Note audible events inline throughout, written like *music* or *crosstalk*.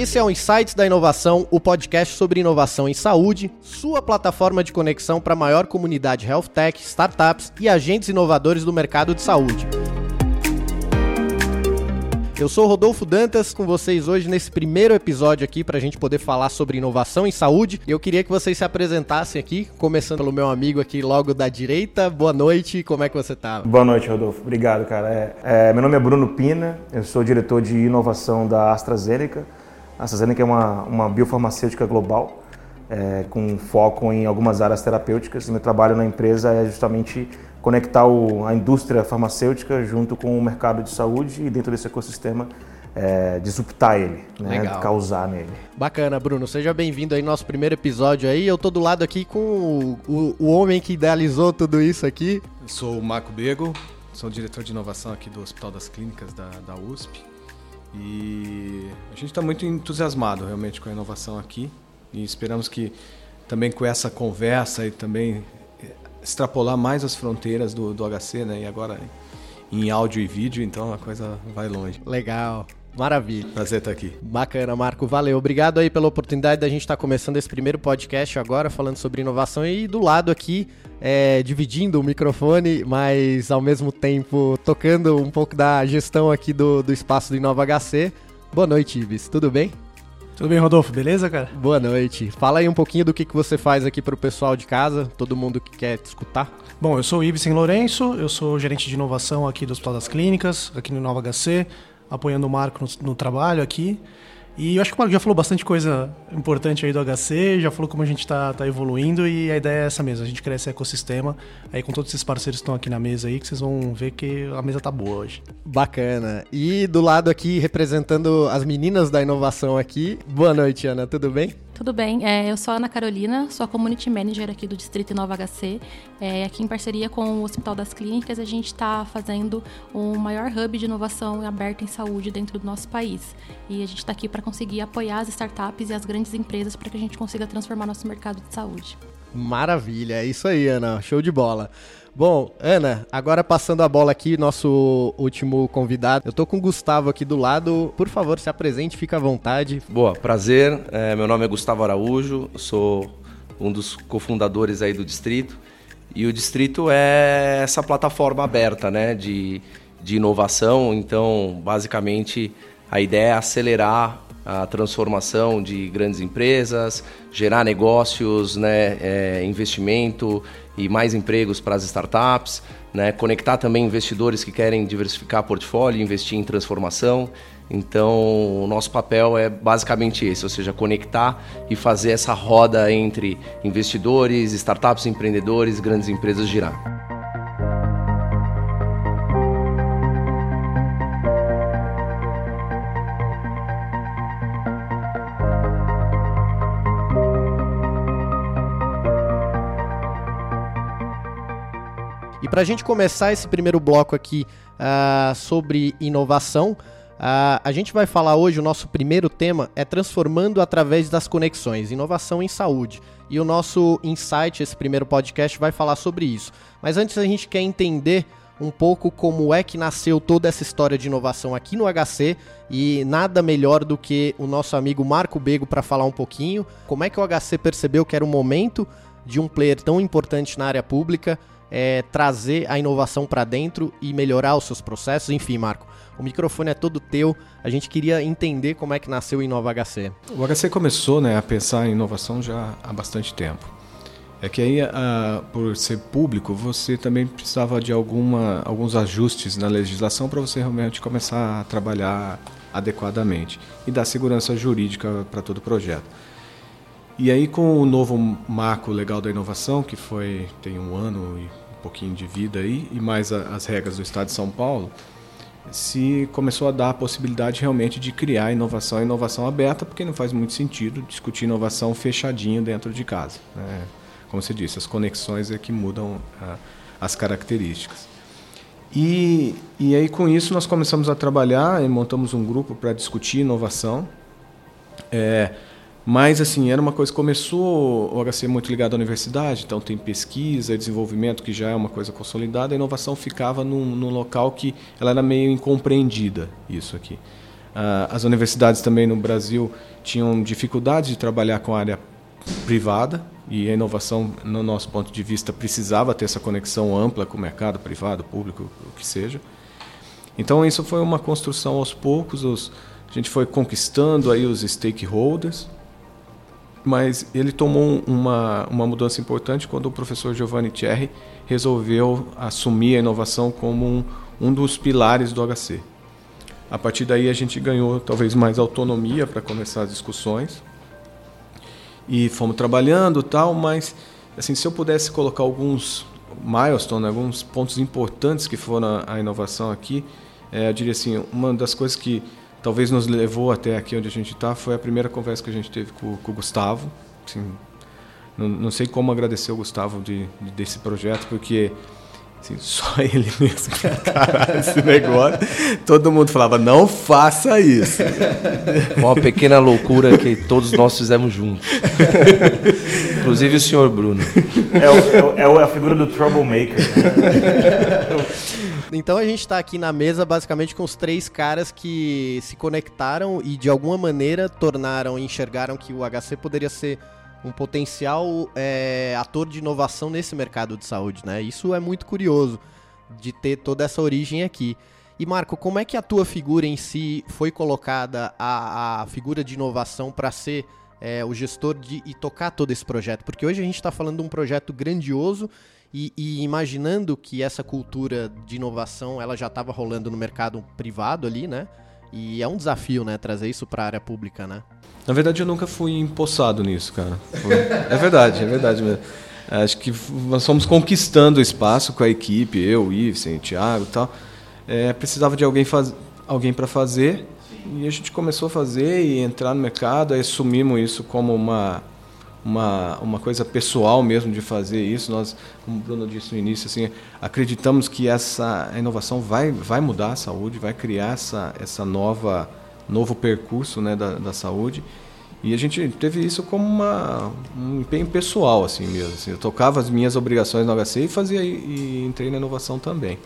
Esse é o Insights da Inovação, o podcast sobre inovação em saúde, sua plataforma de conexão para a maior comunidade health tech, startups e agentes inovadores do mercado de saúde. Eu sou Rodolfo Dantas com vocês hoje nesse primeiro episódio aqui para a gente poder falar sobre inovação em saúde. Eu queria que vocês se apresentassem aqui, começando pelo meu amigo aqui logo da direita. Boa noite, como é que você está? Boa noite, Rodolfo. Obrigado, cara. É, é, meu nome é Bruno Pina, eu sou diretor de inovação da AstraZeneca. A AstraZeneca é uma, uma biofarmacêutica global é, com foco em algumas áreas terapêuticas. E meu trabalho na empresa é justamente conectar o, a indústria farmacêutica junto com o mercado de saúde e dentro desse ecossistema é, disruptar ele, né, causar nele. Bacana, Bruno. Seja bem-vindo aí no nosso primeiro episódio aí. Eu tô do lado aqui com o, o, o homem que idealizou tudo isso aqui. Eu sou o Marco Bego, sou diretor de inovação aqui do Hospital das Clínicas da, da USP. E a gente está muito entusiasmado realmente com a inovação aqui e esperamos que também com essa conversa e também extrapolar mais as fronteiras do, do HC, né? E agora em áudio e vídeo, então a coisa vai longe. Legal. Maravilha. Prazer estar aqui. Bacana, Marco. Valeu. Obrigado aí pela oportunidade da gente estar começando esse primeiro podcast agora, falando sobre inovação. E do lado aqui, é, dividindo o microfone, mas ao mesmo tempo tocando um pouco da gestão aqui do, do espaço do Inova HC. Boa noite, Ibis. Tudo bem? Tudo bem, Rodolfo? Beleza, cara? Boa noite. Fala aí um pouquinho do que, que você faz aqui para o pessoal de casa, todo mundo que quer te escutar. Bom, eu sou o Ibsen Lourenço, eu sou gerente de inovação aqui do Hospital das Clínicas, aqui no Nova HC, apoiando o Marco no, no trabalho aqui. E eu acho que o Marco já falou bastante coisa importante aí do HC, já falou como a gente está tá evoluindo e a ideia é essa mesmo, a gente cresce ecossistema aí com todos esses parceiros que estão aqui na mesa aí, que vocês vão ver que a mesa tá boa hoje. Bacana. E do lado aqui, representando as meninas da inovação aqui, boa noite, Ana, tudo bem? Tudo bem, é, eu sou Ana Carolina, sou a Community Manager aqui do Distrito Nova HC. É, aqui em parceria com o Hospital das Clínicas, a gente está fazendo o maior hub de inovação aberta em saúde dentro do nosso país. E a gente está aqui para conseguir apoiar as startups e as grandes empresas para que a gente consiga transformar nosso mercado de saúde. Maravilha, é isso aí, Ana, show de bola. Bom, Ana, agora passando a bola aqui, nosso último convidado. Eu tô com o Gustavo aqui do lado. Por favor, se apresente, fica à vontade. Boa, prazer. É, meu nome é Gustavo Araújo, sou um dos cofundadores aí do Distrito. E o Distrito é essa plataforma aberta, né, de, de inovação. Então, basicamente, a ideia é acelerar a transformação de grandes empresas, gerar negócios, né, é, investimento e mais empregos para as startups, né, conectar também investidores que querem diversificar portfólio, investir em transformação. Então, o nosso papel é basicamente esse, ou seja, conectar e fazer essa roda entre investidores, startups, empreendedores, grandes empresas girar. Para a gente começar esse primeiro bloco aqui uh, sobre inovação, uh, a gente vai falar hoje, o nosso primeiro tema é transformando através das conexões, inovação em saúde. E o nosso insight, esse primeiro podcast, vai falar sobre isso. Mas antes a gente quer entender um pouco como é que nasceu toda essa história de inovação aqui no HC e nada melhor do que o nosso amigo Marco Bego para falar um pouquinho como é que o HC percebeu que era o momento de um player tão importante na área pública é, trazer a inovação para dentro e melhorar os seus processos. Enfim, Marco, o microfone é todo teu. A gente queria entender como é que nasceu o Inova HC. O HC começou né, a pensar em inovação já há bastante tempo. É que aí, uh, por ser público, você também precisava de alguma, alguns ajustes na legislação para você realmente começar a trabalhar adequadamente e dar segurança jurídica para todo o projeto. E aí, com o novo marco legal da inovação, que foi tem um ano e pouquinho de vida aí, e mais a, as regras do Estado de São Paulo, se começou a dar a possibilidade realmente de criar inovação inovação aberta, porque não faz muito sentido discutir inovação fechadinho dentro de casa. Né? Como você disse, as conexões é que mudam a, as características. E, e aí, com isso, nós começamos a trabalhar e montamos um grupo para discutir inovação. É, mas, assim, era uma coisa que começou o HC muito ligado à universidade, então tem pesquisa, desenvolvimento, que já é uma coisa consolidada, a inovação ficava num, num local que ela era meio incompreendida, isso aqui. Uh, as universidades também no Brasil tinham dificuldade de trabalhar com a área privada e a inovação, no nosso ponto de vista, precisava ter essa conexão ampla com o mercado privado, público, o que seja. Então isso foi uma construção aos poucos, os, a gente foi conquistando aí os stakeholders, mas ele tomou uma, uma mudança importante quando o professor Giovanni Thierry resolveu assumir a inovação como um, um dos pilares do HC. A partir daí a gente ganhou talvez mais autonomia para começar as discussões e fomos trabalhando tal, mas assim se eu pudesse colocar alguns milestones, alguns pontos importantes que foram a, a inovação aqui, é, eu diria assim, uma das coisas que talvez nos levou até aqui onde a gente está foi a primeira conversa que a gente teve com, com o Gustavo. Assim, não, não, sei como agradecer o Gustavo de, de desse projeto, porque Assim, *laughs* só ele mesmo que esse negócio. Todo mundo falava, não faça isso. Uma pequena loucura que todos nós fizemos juntos. Inclusive o senhor Bruno. É, o, é, o, é a figura do troublemaker. Né? *laughs* Então a gente está aqui na mesa basicamente com os três caras que se conectaram e de alguma maneira tornaram, enxergaram que o HC poderia ser um potencial é, ator de inovação nesse mercado de saúde, né? Isso é muito curioso de ter toda essa origem aqui. E Marco, como é que a tua figura em si foi colocada a, a figura de inovação para ser é, o gestor de, e tocar todo esse projeto? Porque hoje a gente está falando de um projeto grandioso e, e, imaginando que essa cultura de inovação ela já estava rolando no mercado privado ali, né? E é um desafio, né, trazer isso para a área pública, né? Na verdade, eu nunca fui empossado nisso, cara. Foi... é verdade, é verdade mesmo. Acho que nós fomos conquistando o espaço com a equipe, eu, o Thiago e tal. É, precisava de alguém, faz... alguém para fazer e a gente começou a fazer e entrar no mercado, aí assumimos isso como uma, uma, uma coisa pessoal mesmo de fazer isso. Nós, como o Bruno disse no início, assim, acreditamos que essa inovação vai, vai mudar a saúde, vai criar essa, essa nova novo percurso né, da, da saúde. E a gente teve isso como uma, um empenho pessoal, assim mesmo. Assim, eu tocava as minhas obrigações no HC e fazia e entrei na inovação também.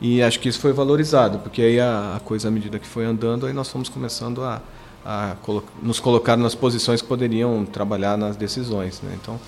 E acho que isso foi valorizado, porque aí a, a coisa, à medida que foi andando, aí nós fomos começando a, a colo nos colocar nas posições que poderiam trabalhar nas decisões. Né? Então,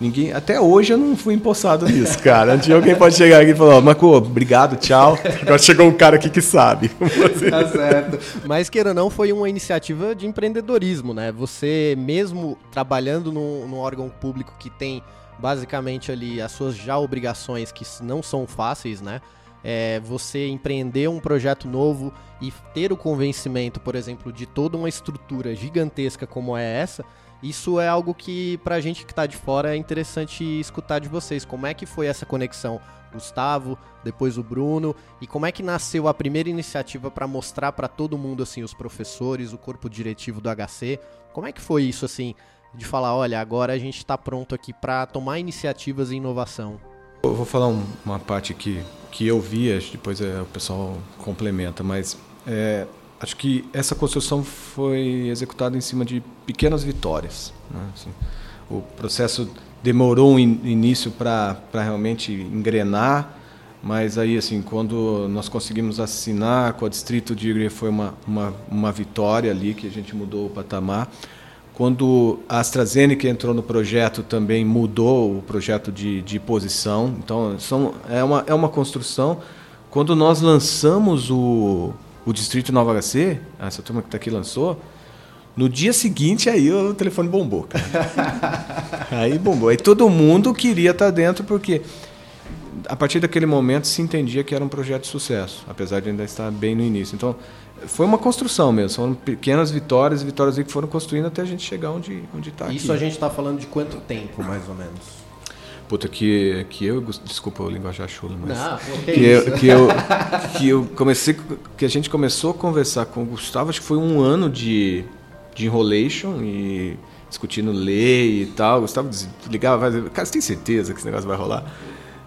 Ninguém, até hoje eu não fui empossado *laughs* nisso, cara. Dia alguém pode chegar aqui e falar, Marco, obrigado, tchau. *laughs* Agora chegou um cara aqui que sabe. *laughs* tá certo. Mas, queira ou não, foi uma iniciativa de empreendedorismo, né? Você mesmo trabalhando num, num órgão público que tem basicamente ali as suas já obrigações que não são fáceis, né? É, você empreender um projeto novo e ter o convencimento, por exemplo, de toda uma estrutura gigantesca como é essa, isso é algo que pra gente que tá de fora é interessante escutar de vocês. Como é que foi essa conexão? Gustavo, depois o Bruno, e como é que nasceu a primeira iniciativa para mostrar para todo mundo assim, os professores, o corpo diretivo do HC? Como é que foi isso assim, de falar, olha, agora a gente está pronto aqui para tomar iniciativas em inovação? Eu vou falar um, uma parte que que eu vi, depois é, o pessoal complementa, mas é, acho que essa construção foi executada em cima de pequenas vitórias. Né? Assim, o processo demorou um início para realmente engrenar, mas aí assim quando nós conseguimos assinar com a Distrito de foi uma, uma, uma vitória ali que a gente mudou o patamar. Quando a AstraZeneca entrou no projeto, também mudou o projeto de, de posição. Então, são, é, uma, é uma construção. Quando nós lançamos o, o Distrito Nova HC, essa turma que está aqui lançou, no dia seguinte aí o telefone bombou. *laughs* aí bombou. Aí todo mundo queria estar tá dentro porque a partir daquele momento se entendia que era um projeto de sucesso, apesar de ainda estar bem no início. Então foi uma construção mesmo, foram pequenas vitórias, vitórias que foram construindo até a gente chegar onde onde está. Isso aqui. a gente está falando de quanto tempo mais ou menos? Puta, que, que eu. Desculpa o linguajar chulo, mas. Não, que, que, eu, que, eu, que eu comecei. Que a gente começou a conversar com o Gustavo, acho que foi um ano de, de enrolation e discutindo lei e tal. O Gustavo ligava, cara, você tem certeza que esse negócio vai rolar?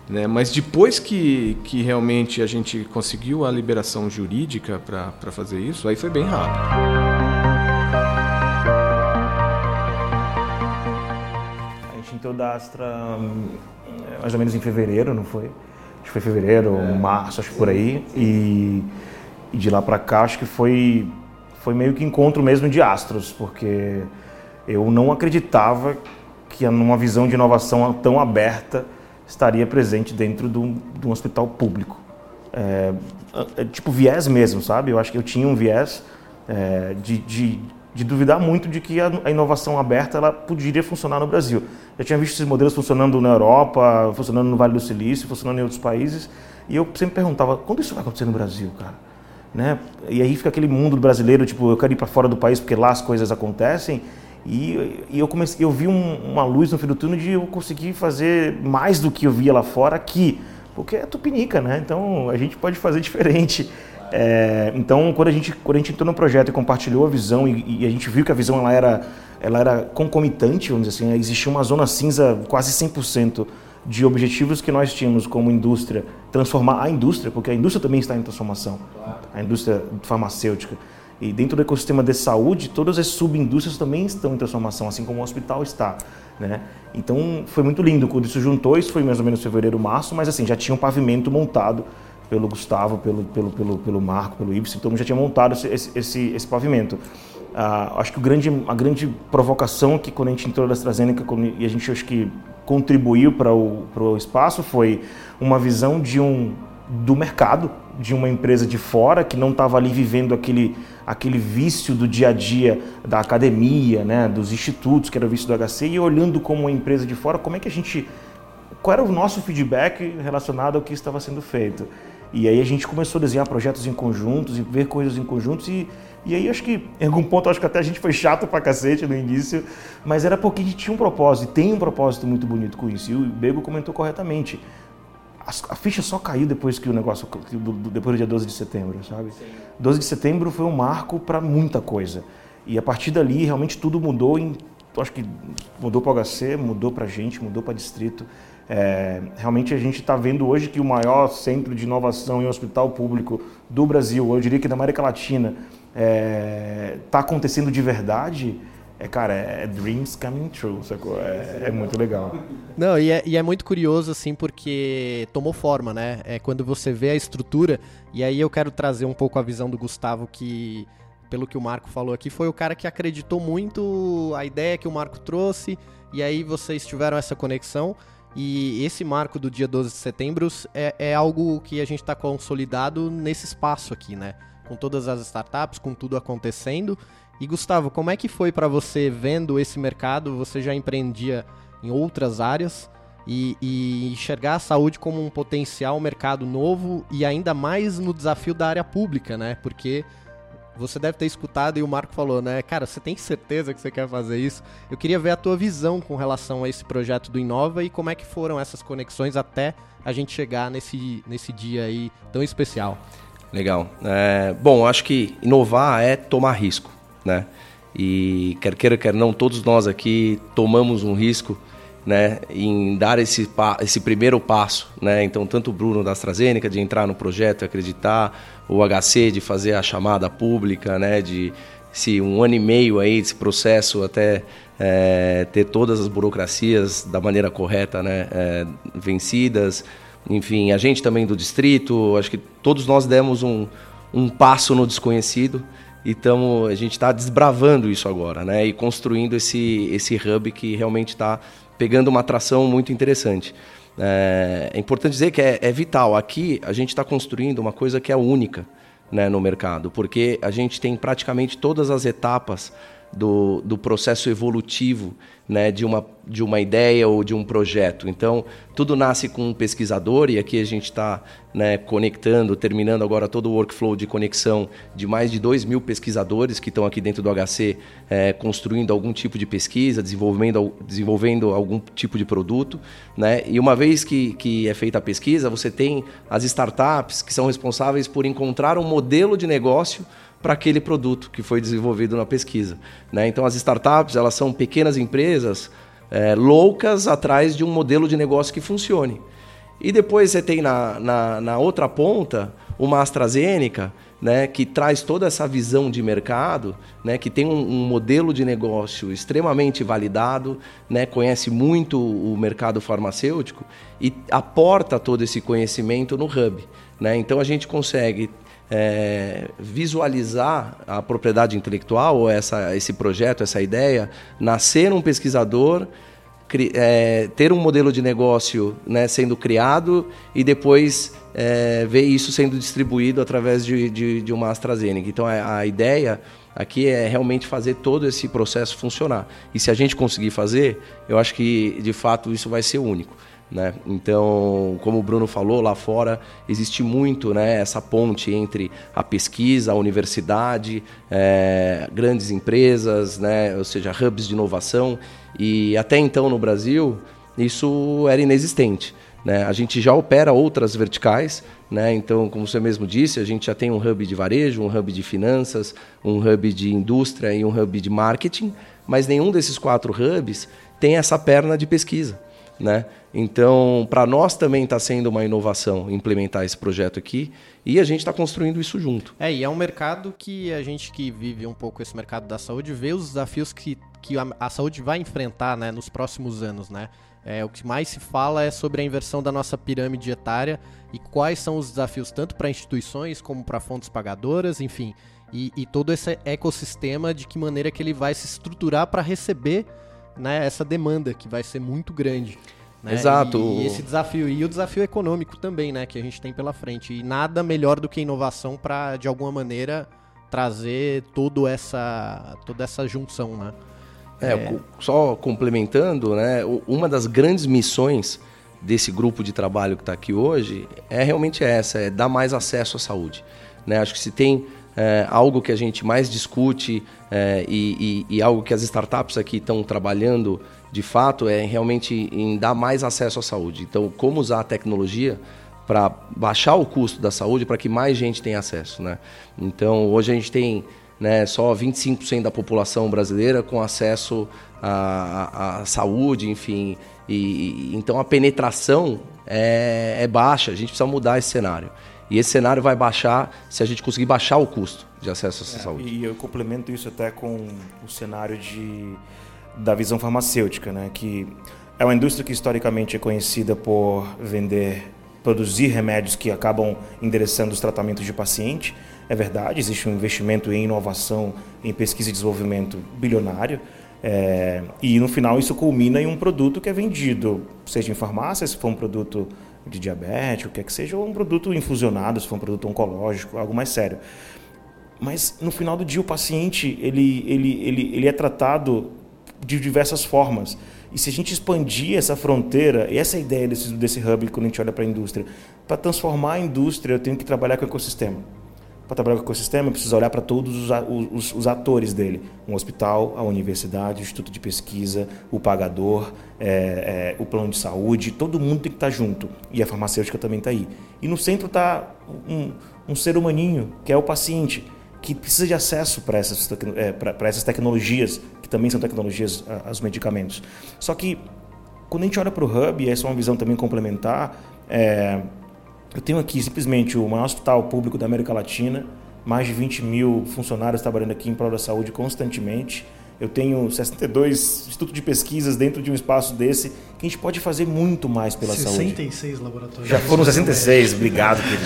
Né? Mas depois que, que realmente a gente conseguiu a liberação jurídica para fazer isso, aí foi bem rápido. Entrou da Astra mais ou menos em fevereiro, não foi? Acho que foi fevereiro, é. março, acho que por aí. E, e de lá para cá, acho que foi foi meio que encontro mesmo de astros, porque eu não acreditava que numa visão de inovação tão aberta estaria presente dentro de um, de um hospital público. É, é, tipo viés mesmo, sabe? Eu acho que eu tinha um viés é, de, de, de, duvidar muito de que a, inovação aberta ela poderia funcionar no Brasil. Eu tinha visto esses modelos funcionando na Europa, funcionando no Vale do Silício, funcionando em outros países, e eu sempre perguntava, quando isso vai acontecer no Brasil, cara? Né? E aí fica aquele mundo brasileiro, tipo, eu quero ir para fora do país porque lá as coisas acontecem, e, e eu comecei, eu vi um, uma luz no fim do túnel de eu conseguir fazer mais do que eu via lá fora aqui, porque é tupinica, né? Então a gente pode fazer *laughs* diferente. É, então quando a gente quando a gente entrou no projeto e compartilhou a visão e, e, a gente viu que a visão ela era ela era concomitante, vamos dizer assim, existia uma zona cinza quase 100% de objetivos que nós tínhamos como indústria, transformar a indústria, porque a indústria também está em transformação, a indústria farmacêutica. E dentro do ecossistema de saúde, todas as subindústrias também estão em transformação, assim como o hospital está. Né? Então foi muito lindo quando isso juntou, isso foi mais ou menos fevereiro, março, mas assim, já tinha um pavimento montado pelo Gustavo, pelo, pelo, pelo, pelo Marco, pelo Ibsen, então já tinha montado esse, esse, esse pavimento. Ah, acho que o grande, a grande provocação que quando a gente entrou da AstraZeneca e a gente acho que contribuiu para o, para o espaço foi uma visão de um do mercado, de uma empresa de fora que não estava ali vivendo aquele, aquele vício do dia a dia da academia, né, dos institutos, que era o vício do HC, e olhando como uma empresa de fora, como é que a gente. Qual era o nosso feedback relacionado ao que estava sendo feito? E aí a gente começou a desenhar projetos em conjuntos e ver coisas em conjuntos e, e aí acho que em algum ponto acho que até a gente foi chato pra cacete no início, mas era porque a gente tinha um propósito, e tem um propósito muito bonito com isso. E o Bego comentou corretamente a, ficha só caiu depois que o negócio, depois do dia 12 de setembro, sabe? Sim. 12 de setembro foi um marco para muita coisa. E a partir dali, realmente tudo mudou em, acho que mudou para o HC, mudou para a gente, mudou para distrito. É, realmente a gente está vendo hoje que o maior centro de inovação em hospital público do Brasil, eu diria que da América Latina, está é, tá acontecendo de verdade é, cara, é, é dreams coming true, sacou? É, é muito legal. Não, e é, e é, muito curioso, assim, porque tomou forma, né? É quando você vê a estrutura, e aí eu quero trazer um pouco a visão do Gustavo, que, pelo que o Marco falou aqui, foi o cara que acreditou muito a ideia que o Marco trouxe, e aí vocês tiveram essa conexão. E esse marco do dia 12 de setembro é, é algo que a gente está consolidado nesse espaço aqui, né? Com todas as startups, com tudo acontecendo. E Gustavo, como é que foi para você vendo esse mercado? Você já empreendia em outras áreas e, e, enxergar a saúde como um potencial mercado novo e ainda mais no desafio da área pública, né? Porque você deve ter escutado e o Marco falou, né? Cara, você tem certeza que você quer fazer isso? Eu queria ver a tua visão com relação a esse projeto do Inova e como é que foram essas conexões até a gente chegar nesse, nesse dia aí tão especial. Legal. É, bom, acho que inovar é tomar risco né? E quer queira, quer não, todos nós aqui tomamos um risco, né, em dar esse, esse primeiro passo, né? Então, tanto o Bruno da AstraZeneca de entrar no projeto e acreditar, o HC de fazer a chamada pública, né, de se um ano e meio aí desse processo até é, ter todas as burocracias da maneira correta, né, é, vencidas. Enfim, a gente também do distrito, acho que todos nós demos um, um passo no desconhecido e tamo, a gente está desbravando isso agora, né? E construindo esse, esse hub que realmente está pegando uma atração muito interessante. É, é importante dizer que é, é, vital. Aqui a gente está construindo uma coisa que é única né, no mercado, porque a gente tem praticamente todas as etapas do, do processo evolutivo né, de, uma, de uma ideia ou de um projeto. Então, tudo nasce com um pesquisador, e aqui a gente está né, conectando, terminando agora todo o workflow de conexão de mais de 2 mil pesquisadores que estão aqui dentro do HC é, construindo algum tipo de pesquisa, desenvolvendo, desenvolvendo algum tipo de produto. Né? E uma vez que, que é feita a pesquisa, você tem as startups que são responsáveis por encontrar um modelo de negócio para aquele produto que foi desenvolvido na pesquisa. Né? Então, as startups elas são pequenas empresas é, loucas atrás de um modelo de negócio que funcione. E depois você tem na, na, na outra ponta uma AstraZeneca, né, que traz toda essa visão de mercado, né, que tem um, um, modelo de negócio extremamente validado, né, conhece muito o mercado farmacêutico e aporta todo esse conhecimento no hub. Né? Então a gente consegue é, visualizar a propriedade intelectual, ou essa, esse projeto, essa ideia, nascer um pesquisador, cri, é, ter um modelo de negócio né, sendo criado e depois é, ver isso sendo distribuído através de, de, de uma AstraZeneca. Então a, a ideia aqui é realmente fazer todo esse processo funcionar. E se a gente conseguir fazer, eu acho que de fato isso vai ser único. Né? Então, como o Bruno falou, lá fora existe muito né, essa ponte entre a pesquisa, a universidade, é, grandes empresas, né, ou seja, hubs de inovação. E até então no Brasil isso era inexistente. Né? A gente já opera outras verticais, né? então, como você mesmo disse, a gente já tem um hub de varejo, um hub de finanças, um hub de indústria e um hub de marketing, mas nenhum desses quatro hubs tem essa perna de pesquisa. Né? Então, para nós também está sendo uma inovação implementar esse projeto aqui e a gente está construindo isso junto. É, e é um mercado que a gente que vive um pouco esse mercado da saúde vê os desafios que, que a, a saúde vai enfrentar né, nos próximos anos. Né? É, o que mais se fala é sobre a inversão da nossa pirâmide etária e quais são os desafios tanto para instituições como para fontes pagadoras, enfim, e, e todo esse ecossistema de que maneira que ele vai se estruturar para receber né, essa demanda que vai ser muito grande. Né? Exato. E, e, esse desafio e o desafio econômico também, né, que a gente tem pela frente. E nada melhor do que inovação para de alguma maneira trazer toda essa toda essa junção, né? É, é, só complementando, né, uma das grandes missões desse grupo de trabalho que está aqui hoje é realmente essa, é dar mais acesso à saúde. Né? Acho que se tem é, algo que a gente mais discute é, e, e, e, algo que as startups aqui estão trabalhando de fato é realmente em dar mais acesso à saúde. Então, como usar a tecnologia para baixar o custo da saúde para que mais gente tenha acesso. Né? Então, hoje a gente tem né, só 25% da população brasileira com acesso à, à, saúde, enfim. E, e, então, a penetração é, é baixa, a gente precisa mudar esse cenário. E esse cenário vai baixar se a gente conseguir baixar o custo de acesso à é, saúde. E eu complemento isso até com o cenário de, da visão farmacêutica, né? que é uma indústria que historicamente é conhecida por vender, produzir remédios que acabam endereçando os tratamentos de paciente. É verdade, existe um investimento em inovação, em pesquisa e desenvolvimento bilionário. É, e no final isso culmina em um produto que é vendido, seja em farmácia, se for um produto de diabetes, o que é que seja, ou um produto infusionado, se for um produto oncológico, algo mais sério. Mas no final do dia o paciente ele, ele, ele, ele é tratado de diversas formas. E se a gente expandir essa fronteira, e essa é a ideia desse, desse hub quando a gente olha para a indústria, para transformar a indústria eu tenho que trabalhar com o ecossistema para trabalhar com o ecossistema, precisa olhar para todos os, os, os, atores dele: um hospital, a universidade, o instituto de pesquisa, o pagador, é, é, o plano de saúde, todo mundo tem que estar tá junto. E a farmacêutica também está aí. E no centro está um, um, ser humaninho, que é o paciente, que precisa de acesso para essas, é, essas tecnologias, que também são tecnologias, os medicamentos. Só que, quando a gente olha para o Hub, e essa é uma visão também complementar, é, eu tenho aqui simplesmente o maior hospital público da América Latina, mais de 20 mil funcionários trabalhando aqui em prol da saúde constantemente. Eu tenho 62 institutos de pesquisas dentro de um espaço desse que a gente pode fazer muito mais pela 66 saúde. 66 laboratórios. Já foram 66, obrigado, querido.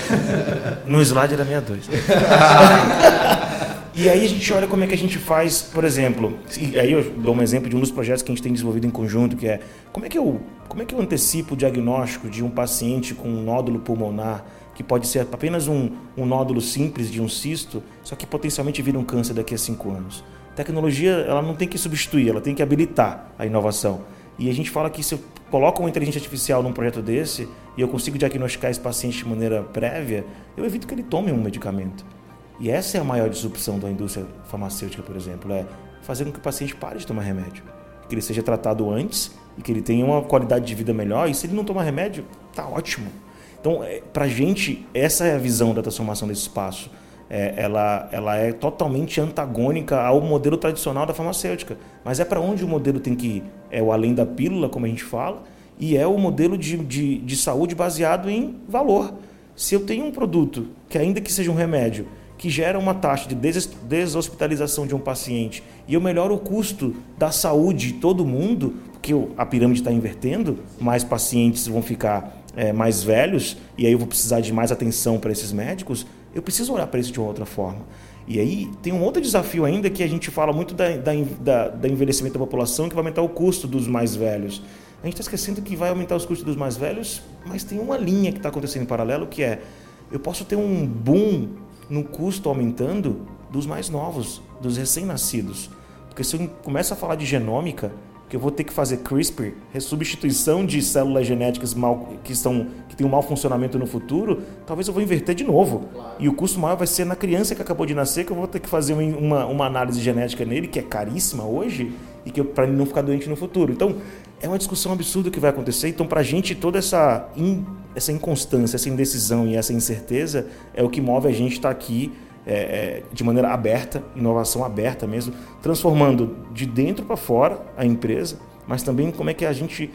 *laughs* No slide era 62. *laughs* E aí a gente olha como é que a gente faz, por exemplo, e aí eu dou um exemplo de um dos projetos que a gente tem desenvolvido em conjunto, que é como é que eu, como é que eu antecipo o diagnóstico de um paciente com um nódulo pulmonar, que pode ser apenas um, um nódulo simples de um cisto, só que potencialmente vira um câncer daqui a cinco anos. tecnologia ela não tem que substituir, ela tem que habilitar a inovação. E a gente fala que se eu coloco uma inteligência artificial num projeto desse e eu consigo diagnosticar esse paciente de maneira prévia, eu evito que ele tome um medicamento. E essa é a maior disrupção da indústria farmacêutica, por exemplo, é fazer com que o paciente pare de tomar remédio, que ele seja tratado antes e que ele tenha uma qualidade de vida melhor. E se ele não tomar remédio, tá ótimo. Então, é, para a gente, essa é a visão da transformação desse espaço. É, ela, ela é totalmente antagônica ao modelo tradicional da farmacêutica. Mas é para onde o modelo tem que ir? É o além da pílula, como a gente fala, e é o modelo de, de, de saúde baseado em valor. Se eu tenho um produto que, ainda que seja um remédio, que gera uma taxa de deshospitalização de um paciente e eu melhoro o custo da saúde de todo mundo, porque a pirâmide está invertendo, mais pacientes vão ficar é, mais velhos e aí eu vou precisar de mais atenção para esses médicos, Eu preciso olhar para isso de uma outra forma. E aí tem um outro desafio ainda que a gente fala muito da, da, da, envelhecimento da população, que vai aumentar o custo dos mais velhos. A gente está esquecendo que vai aumentar os custos dos mais velhos, mas tem uma linha que está acontecendo em paralelo que é eu posso ter um boom no custo aumentando dos mais novos, dos recém-nascidos. Porque se eu começo a falar de genômica, que eu vou ter que fazer CRISPR, resubstituição de células genéticas mal, que, estão, que têm um mau funcionamento no futuro, talvez eu vou inverter de novo. Claro. E o custo maior vai ser na criança que acabou de nascer, que eu vou ter que fazer uma, uma análise genética nele, que é caríssima hoje, e que para ele não ficar doente no futuro. Então, é uma discussão absurda que vai acontecer. Então, para a gente, toda essa, in, essa inconstância, essa indecisão e essa incerteza é o que move a gente estar tá aqui é, é, de maneira aberta, inovação aberta mesmo, transformando de dentro para fora a empresa, mas também como é que a gente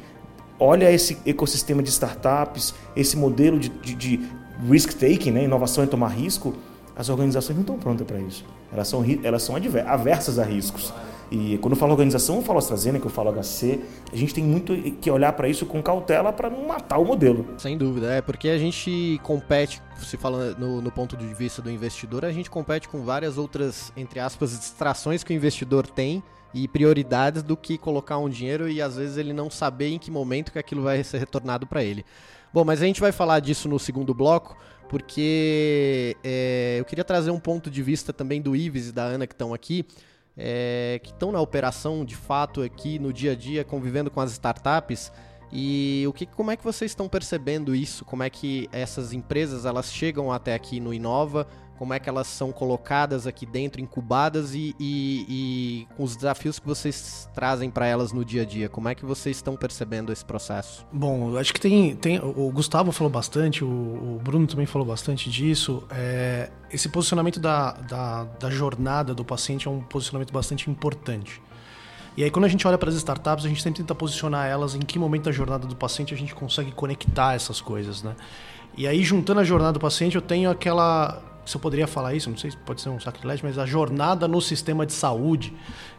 olha esse ecossistema de startups, esse modelo de, de, de risk-taking, né? inovação e tomar risco, as organizações não estão prontas para isso. Elas são, elas são aversas a riscos. E quando eu falo organização, eu falo AstraZeneca, eu falo HC. A gente tem muito que olhar para isso com cautela para não matar o modelo. Sem dúvida, é porque a gente compete, se fala no, no, ponto de vista do investidor, a gente compete com várias outras, entre aspas, distrações que o investidor tem e prioridades do que colocar um dinheiro e às vezes ele não saber em que momento que aquilo vai ser retornado para ele. Bom, mas a gente vai falar disso no segundo bloco, porque é, eu queria trazer um ponto de vista também do Ives e da Ana que estão aqui é, que estão na operação de fato aqui no dia a dia, convivendo com as startups. E o que, como é que vocês estão percebendo isso? Como é que essas empresas elas chegam até aqui no Inova? Como é que elas são colocadas aqui dentro, incubadas e, e, e com os desafios que vocês trazem para elas no dia a dia. Como é que vocês estão percebendo esse processo? Bom, acho que tem, tem o Gustavo falou bastante, o, o Bruno também falou bastante disso. É, esse posicionamento da, da, da jornada do paciente é um posicionamento bastante importante. E aí, quando a gente olha para as startups, a gente sempre tenta posicionar elas em que momento da jornada do paciente a gente consegue conectar essas coisas, né? E aí, juntando a jornada do paciente, eu tenho aquela se eu poderia falar isso, não sei se pode ser um sacrilégio, mas a jornada no sistema de saúde,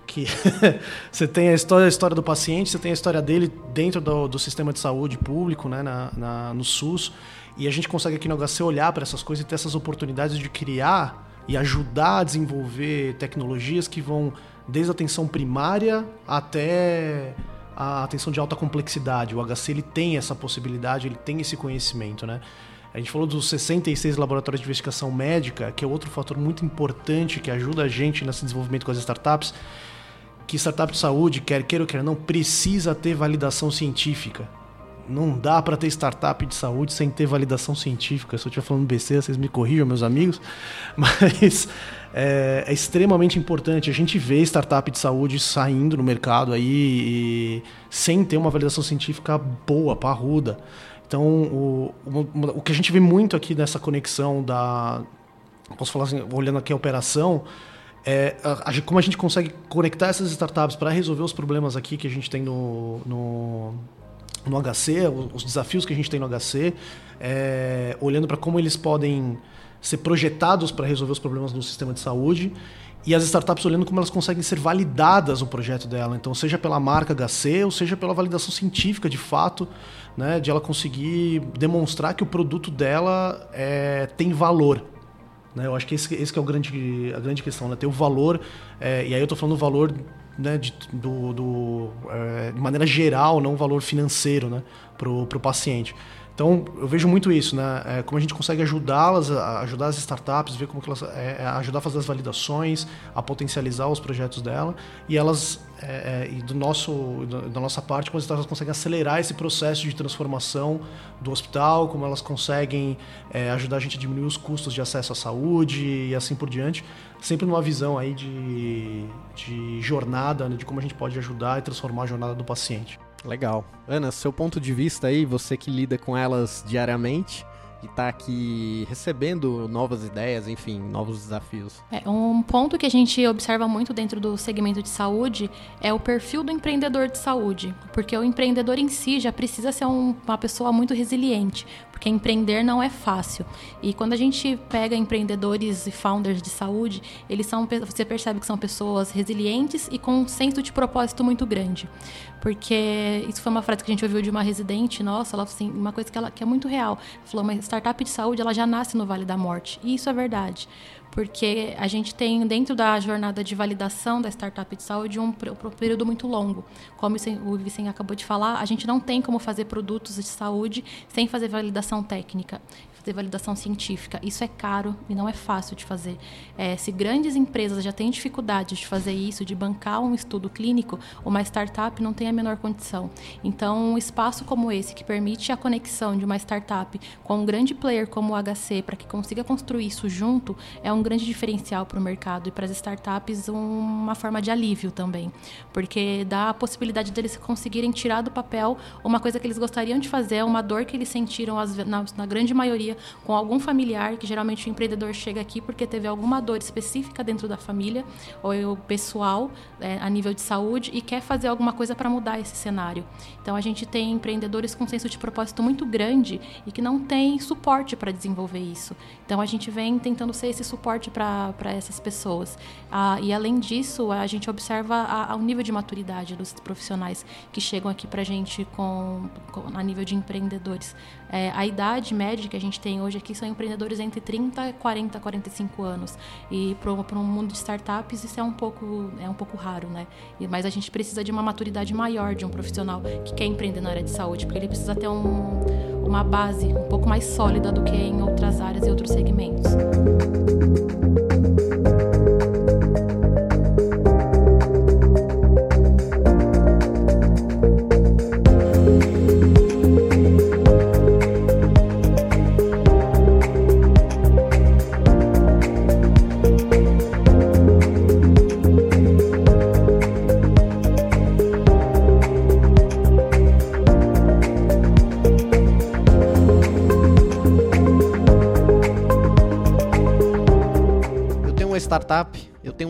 que *laughs* você tem a história, a história do paciente, você tem a história dele dentro do, do sistema de saúde público, né, na, na, no SUS, e a gente consegue aqui no HC olhar para essas coisas e ter essas oportunidades de criar e ajudar a desenvolver tecnologias que vão desde a atenção primária até a atenção de alta complexidade. O HC ele tem essa possibilidade, ele tem esse conhecimento, né? A gente falou dos 66 laboratórios de investigação médica, que é outro fator muito importante que ajuda a gente nesse desenvolvimento com as startups. Que startup de saúde, quer queira ou quer não, precisa ter validação científica. Não dá para ter startup de saúde sem ter validação científica. Se eu estiver falando besteira, vocês me corrijam, meus amigos. *laughs* Mas é, é, extremamente importante. A gente vê startup de saúde saindo no mercado aí sem ter uma validação científica boa, parruda. Então, o, o, o, que a gente vê muito aqui nessa conexão da. Posso falar assim, olhando aqui a operação, é a, a, como a gente consegue conectar essas startups para resolver os problemas aqui que a gente tem no, no, no HC, os desafios que a gente tem no HC, é, olhando para como eles podem ser projetados para resolver os problemas no sistema de saúde e as startups olhando como elas conseguem ser validadas o projeto dela. Então, seja pela marca HC ou seja pela validação científica de fato, né, de ela conseguir demonstrar que o produto dela é, tem valor. Né? Eu acho que esse, esse que é o grande, a grande questão, né? ter o valor, é, e aí eu estou falando o valor né, de, do, do é, de maneira geral, não o valor financeiro né, para o paciente. Então, eu vejo muito isso, né? É, como a gente consegue ajudá-las, ajudar as startups, ver como que elas, é, é, ajudar a fazer as validações, a potencializar os projetos dela, e elas, é, é, e do nosso, da nossa parte, como as startups conseguem acelerar esse processo de transformação do hospital, como elas conseguem é, ajudar a gente a diminuir os custos de acesso à saúde e assim por diante, sempre numa visão aí de, de jornada, né, de como a gente pode ajudar e transformar a jornada do paciente. Legal. Ana, seu ponto de vista aí, você que lida com elas diariamente e está aqui recebendo novas ideias, enfim, novos desafios. É, um ponto que a gente observa muito dentro do segmento de saúde é o perfil do empreendedor de saúde, porque o empreendedor em si já precisa ser um, uma pessoa muito resiliente, porque empreender não é fácil. E quando a gente pega empreendedores e founders de saúde, eles são, você percebe que são pessoas resilientes e com um senso de propósito muito grande. Porque isso foi uma frase que a gente ouviu de uma residente nossa, ela assim, uma coisa que, ela, que é muito real. Ela falou, mas startup de saúde ela já nasce no Vale da Morte. E isso é verdade porque a gente tem dentro da jornada de validação da startup de saúde um, um período muito longo. Como o Vicente acabou de falar, a gente não tem como fazer produtos de saúde sem fazer validação técnica fazer validação científica. Isso é caro e não é fácil de fazer. É, se grandes empresas já têm dificuldade de fazer isso, de bancar um estudo clínico, uma startup não tem a menor condição. Então, um espaço como esse, que permite a conexão de uma startup com um grande player como o HC, para que consiga construir isso junto, é um grande diferencial para o mercado e para as startups uma forma de alívio também, porque dá a possibilidade deles conseguirem tirar do papel uma coisa que eles gostariam de fazer, uma dor que eles sentiram na grande maioria com algum familiar, que geralmente o empreendedor chega aqui porque teve alguma dor específica dentro da família ou pessoal é, a nível de saúde e quer fazer alguma coisa para mudar esse cenário. Então a gente tem empreendedores com senso de propósito muito grande e que não tem suporte para desenvolver isso. Então a gente vem tentando ser esse suporte para essas pessoas. Ah, e além disso, a gente observa a, a, o nível de maturidade dos profissionais que chegam aqui para a gente com, com, a nível de empreendedores. É, a idade média que a gente tem hoje aqui são empreendedores entre 30, 40, 45 anos. E para um mundo de startups isso é um pouco é um pouco raro, né? Mas a gente precisa de uma maturidade maior de um profissional que quer empreender na área de saúde, porque ele precisa ter um, uma base um pouco mais sólida do que em outras áreas e outros segmentos.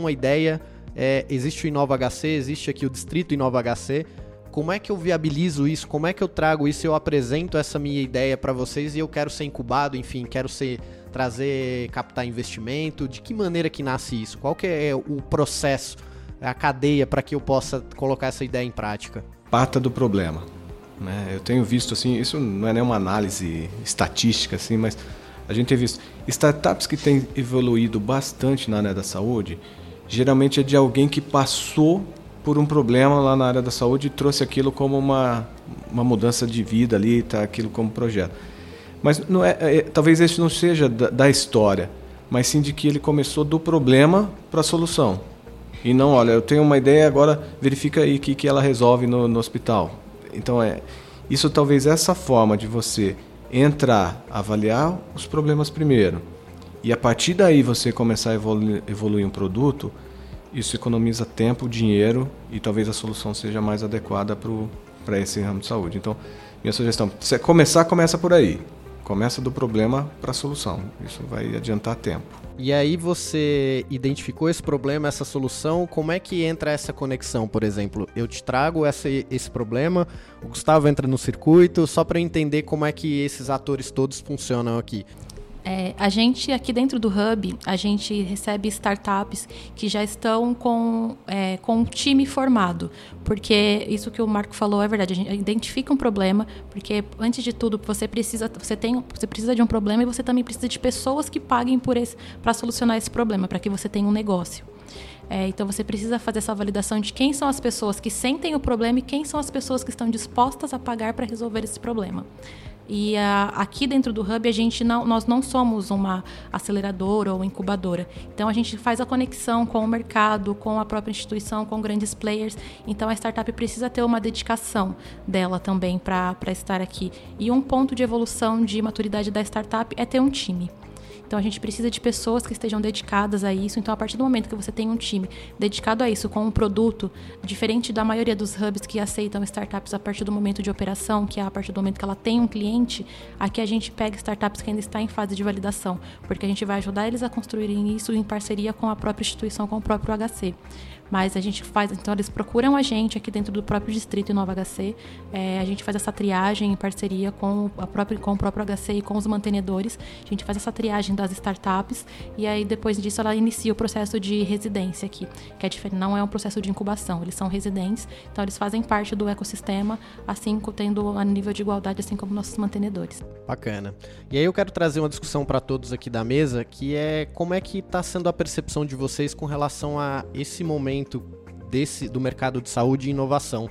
Uma ideia, é, existe o Inova HC, existe aqui o Distrito Inova HC. Como é que eu viabilizo isso? Como é que eu trago isso? Eu apresento essa minha ideia para vocês e eu quero ser incubado, enfim, quero ser trazer, captar investimento. De que maneira que nasce isso? Qual que é o processo, a cadeia para que eu possa colocar essa ideia em prática? Parta do problema. Né? Eu tenho visto assim, isso não é nenhuma análise estatística assim, mas a gente tem visto startups que têm evoluído bastante na área da saúde, geralmente é de alguém que passou por um problema lá na área da saúde e trouxe aquilo como uma, uma mudança de vida ali, tá aquilo como projeto. Mas não é, é talvez esse não seja da, da, história, mas sim de que ele começou do problema para a solução. E não, olha, eu tenho uma ideia, agora verifica aí o que, que ela resolve no, no hospital. Então é isso talvez essa forma de você entrar, avaliar os problemas primeiro. E a partir daí você começar a evoluir, evoluir um produto, isso economiza tempo, dinheiro e talvez a solução seja mais adequada para esse ramo de saúde. Então, minha sugestão, se começar, começa por aí. Começa do problema para a solução. Isso vai adiantar tempo. E aí você identificou esse problema, essa solução, como é que entra essa conexão, por exemplo? Eu te trago essa, esse problema, o Gustavo entra no circuito, só para entender como é que esses atores todos funcionam aqui. É, a gente aqui dentro do Hub, a gente recebe startups que já estão com, é, com um time formado. Porque isso que o Marco falou é verdade. A gente identifica um problema, porque antes de tudo você precisa, você tem, você precisa de um problema e você também precisa de pessoas que paguem por esse para solucionar esse problema, para que você tenha um negócio. É, então você precisa fazer essa validação de quem são as pessoas que sentem o problema e quem são as pessoas que estão dispostas a pagar para resolver esse problema. E a, aqui dentro do Hub, a gente não, nós não somos uma aceleradora ou incubadora. Então, a gente faz a conexão com o mercado, com a própria instituição, com grandes players. Então, a startup precisa ter uma dedicação dela também para estar aqui. E um ponto de evolução de maturidade da startup é ter um time. Então a gente precisa de pessoas que estejam dedicadas a isso. Então, a partir do momento que você tem um time dedicado a isso, com um produto, diferente da maioria dos hubs que aceitam startups a partir do momento de operação, que é a partir do momento que ela tem um cliente, aqui a gente pega startups que ainda está em fase de validação, porque a gente vai ajudar eles a construírem isso em parceria com a própria instituição, com o próprio HC Mas a gente faz, então eles procuram a gente aqui dentro do próprio distrito em Nova HC. É, a gente faz essa triagem em parceria com, a própria, com o próprio HC e com os mantenedores. A gente faz essa triagem das startups e aí depois disso ela inicia o processo de residência aqui, que é diferente, não é um processo de incubação, eles são residentes, então eles fazem parte do ecossistema, assim tendo a nível de igualdade, assim como nossos mantenedores. Bacana. E aí eu quero trazer uma discussão para todos aqui da mesa, que é como é que está sendo a percepção de vocês com relação a esse momento desse do mercado de saúde e inovação.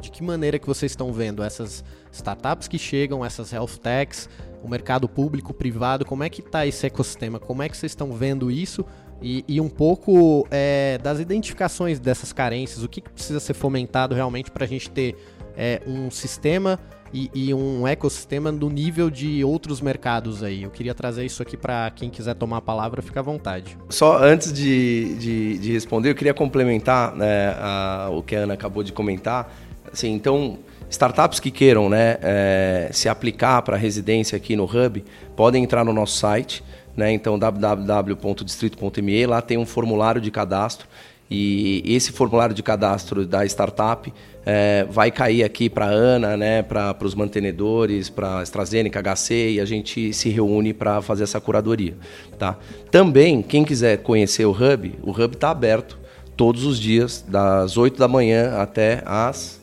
De que maneira que vocês estão vendo essas startups que chegam, essas health techs, o mercado público, privado, como é que está esse ecossistema? Como é que vocês estão vendo isso? E, e um pouco é, das identificações dessas carências, o que, que precisa ser fomentado realmente para a gente ter é, um sistema e, e, um ecossistema no nível de outros mercados aí. Eu queria trazer isso aqui para quem quiser tomar a palavra, fica à vontade. Só antes de, de, de responder, eu queria complementar né, a, o que a Ana acabou de comentar. Assim, então, startups que queiram né, é, se aplicar para residência aqui no Hub, podem entrar no nosso site, né, então www.distrito.me, lá tem um formulário de cadastro e esse formulário de cadastro da startup é, vai cair aqui para a Ana, né, para os mantenedores, para a AstraZeneca, HC, e a gente se reúne para fazer essa curadoria. Tá? Também, quem quiser conhecer o Hub, o Hub está aberto todos os dias, das 8 da manhã até as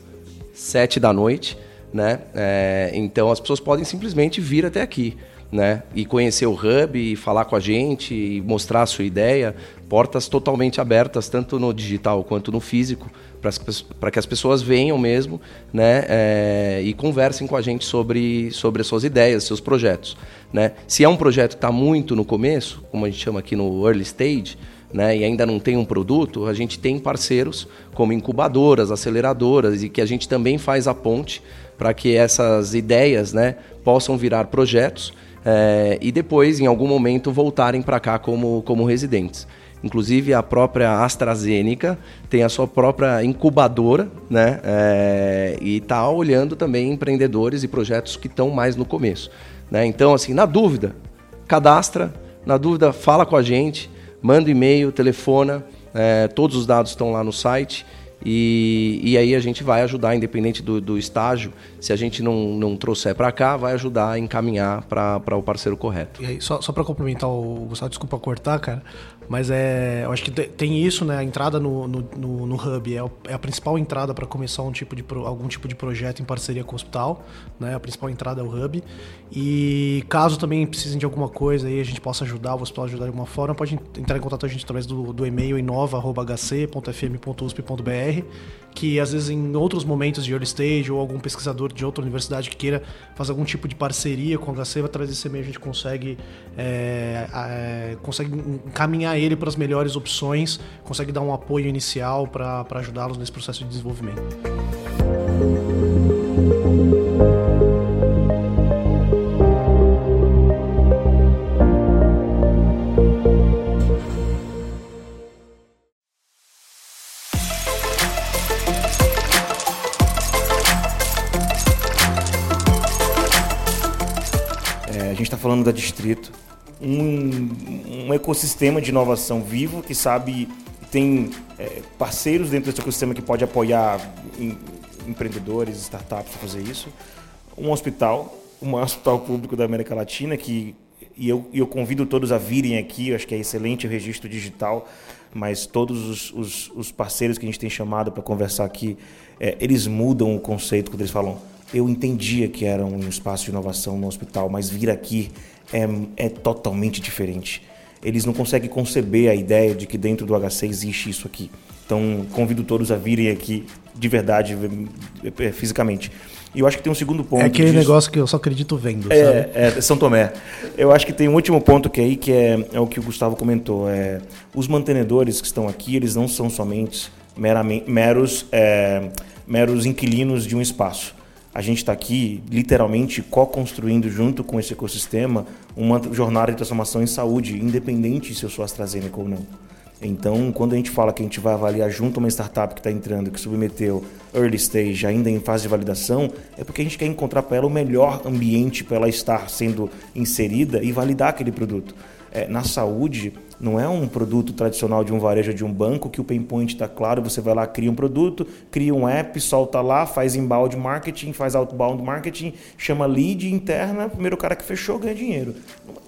7 da noite. Né? É, então as pessoas podem simplesmente vir até aqui. Né? E conhecer o Hub, e falar com a gente, e mostrar a sua ideia. Portas totalmente abertas, tanto no digital quanto no físico para que as pessoas venham mesmo né, é, e conversem com a gente sobre, sobre as suas ideias, seus projetos. Né? Se é um projeto que está muito no começo, como a gente chama aqui no early stage, né, e ainda não tem um produto, a gente tem parceiros como incubadoras, aceleradoras, e que a gente também faz a ponte para que essas ideias né, possam virar projetos é, e depois, em algum momento, voltarem para cá como, como residentes. Inclusive a própria AstraZeneca tem a sua própria incubadora, né? É, e está olhando também empreendedores e projetos que estão mais no começo. Né? Então, assim, na dúvida, cadastra, na dúvida, fala com a gente, manda e-mail, telefona, é, todos os dados estão lá no site. E, e aí a gente vai ajudar, independente do, do estágio, se a gente não, não trouxer para cá, vai ajudar a encaminhar para o parceiro correto. E aí, só, só para complementar o Gustavo, desculpa cortar, cara, mas é, eu acho que tem isso, né? A entrada no, no, no, no hub é, é, a principal entrada para começar um tipo de algum tipo de projeto em parceria com o hospital, né? A principal entrada é o hub. E caso também precisem de alguma coisa aí, a gente possa ajudar, o hospital ajudar de alguma forma, pode entrar em contato com a gente através do, do e-mail inova.hc.fm.usp.br que às vezes em outros momentos de early stage ou algum pesquisador de outra universidade que queira fazer algum tipo de parceria com o HC, através desse e-mail a gente consegue, é, é, consegue encaminhar ele para as melhores opções, consegue dar um apoio inicial para ajudá-los nesse processo de desenvolvimento. falando da Distrito, um, um ecossistema de inovação vivo que sabe tem é, parceiros dentro desse ecossistema que pode apoiar em, empreendedores, startups a fazer isso. Um hospital, um *laughs* hospital público da América Latina que e eu, eu convido todos a virem aqui, eu acho que é excelente o registro digital, mas todos os, os, os parceiros que a gente tem chamado para conversar aqui, é, eles mudam o conceito quando eles falam eu entendia que era um espaço de inovação no hospital, mas vir aqui é, é totalmente diferente. Eles não conseguem conceber a ideia de que dentro do HC existe isso aqui. Então, convido todos a virem aqui de verdade, é, fisicamente. E eu acho que tem um segundo ponto. É aquele disso. negócio que eu só acredito vendo, é, é, São Tomé. Eu acho que tem um último ponto que é aí, que é, é o que o Gustavo comentou. É, os mantenedores que estão aqui, eles não são somente meramente, meros, é, meros inquilinos de um espaço a gente está aqui literalmente co-construindo junto com esse ecossistema uma jornada de transformação em saúde, independente se eu sou AstraZeneca ou não. Então, quando a gente fala que a gente vai avaliar junto uma startup que está entrando, que submeteu early stage, ainda em fase de validação, é porque a gente quer encontrar para ela o melhor ambiente para ela estar sendo inserida e validar aquele produto. é, na saúde, não é um produto tradicional de um varejo de um banco que o pain point está claro, você vai lá, cria um produto, cria um app, solta lá, faz inbound marketing, faz outbound marketing, chama lead interna, primeiro cara que fechou ganha dinheiro.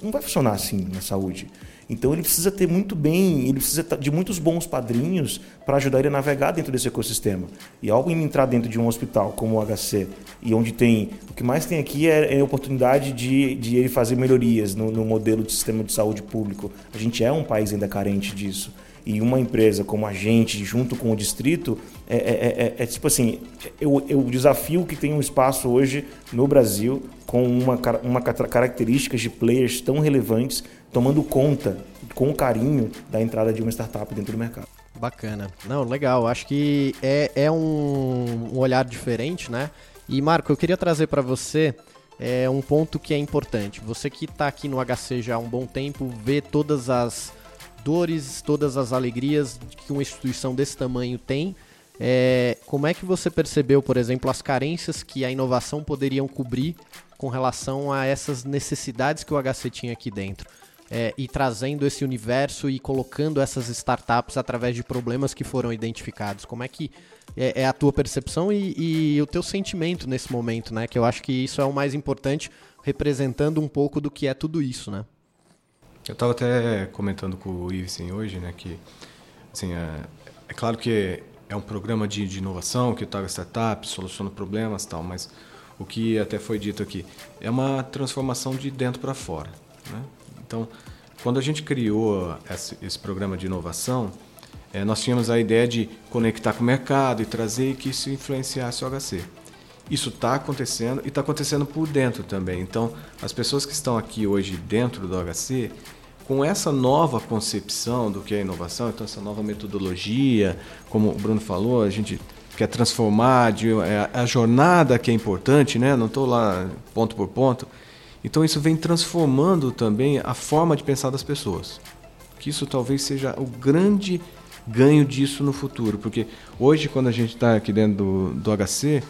Não vai funcionar assim na saúde. Então ele precisa ter muito bem, ele precisa de muitos bons padrinhos para ajudar ele a navegar dentro desse ecossistema. E ao entrar dentro de um hospital como o HC, e onde tem. O que mais tem aqui é, é oportunidade de, de ele fazer melhorias no, no modelo de sistema de saúde público. A gente é um país ainda carente disso e uma empresa como a gente, junto com o distrito, é, é, é, é tipo assim, eu, eu desafio que tem um espaço hoje no Brasil com uma, uma características de players tão relevantes tomando conta com carinho da entrada de uma startup dentro do mercado. Bacana. Não, legal. Acho que é, é um, um olhar diferente, né? E Marco, eu queria trazer para você é, um ponto que é importante. Você que está aqui no HC já há um bom tempo, vê todas as dores, todas as alegrias que uma instituição desse tamanho tem. É, como é que você percebeu, por exemplo, as carências que a inovação poderiam cobrir com relação a essas necessidades que o HC tinha aqui dentro? é, e trazendo esse universo e colocando essas startups através de problemas que foram identificados. Como é que é, é a tua percepção e, e, o teu sentimento nesse momento, né? Que eu acho que isso é o mais importante, representando um pouco do que é tudo isso, né? Eu estava até comentando com o Iveson hoje, né? Que assim, é, é claro que é um programa de, de inovação que traga startups, soluciona problemas tal, mas o que até foi dito aqui é uma transformação de dentro para fora. Né? Então, quando a gente criou esse, esse programa de inovação, é, nós tínhamos a ideia de conectar com o mercado e trazer que isso influenciasse o HC. Isso está acontecendo e está acontecendo por dentro também. Então, as pessoas que estão aqui hoje dentro do HC, com essa nova concepção do que é inovação, então essa nova metodologia, como o Bruno falou, a gente quer transformar, de, é, a jornada que é importante, né? não estou lá ponto por ponto, então isso vem transformando também a forma de pensar das pessoas. Que isso talvez seja o grande ganho disso no futuro, porque hoje quando a gente está aqui dentro do, do HC,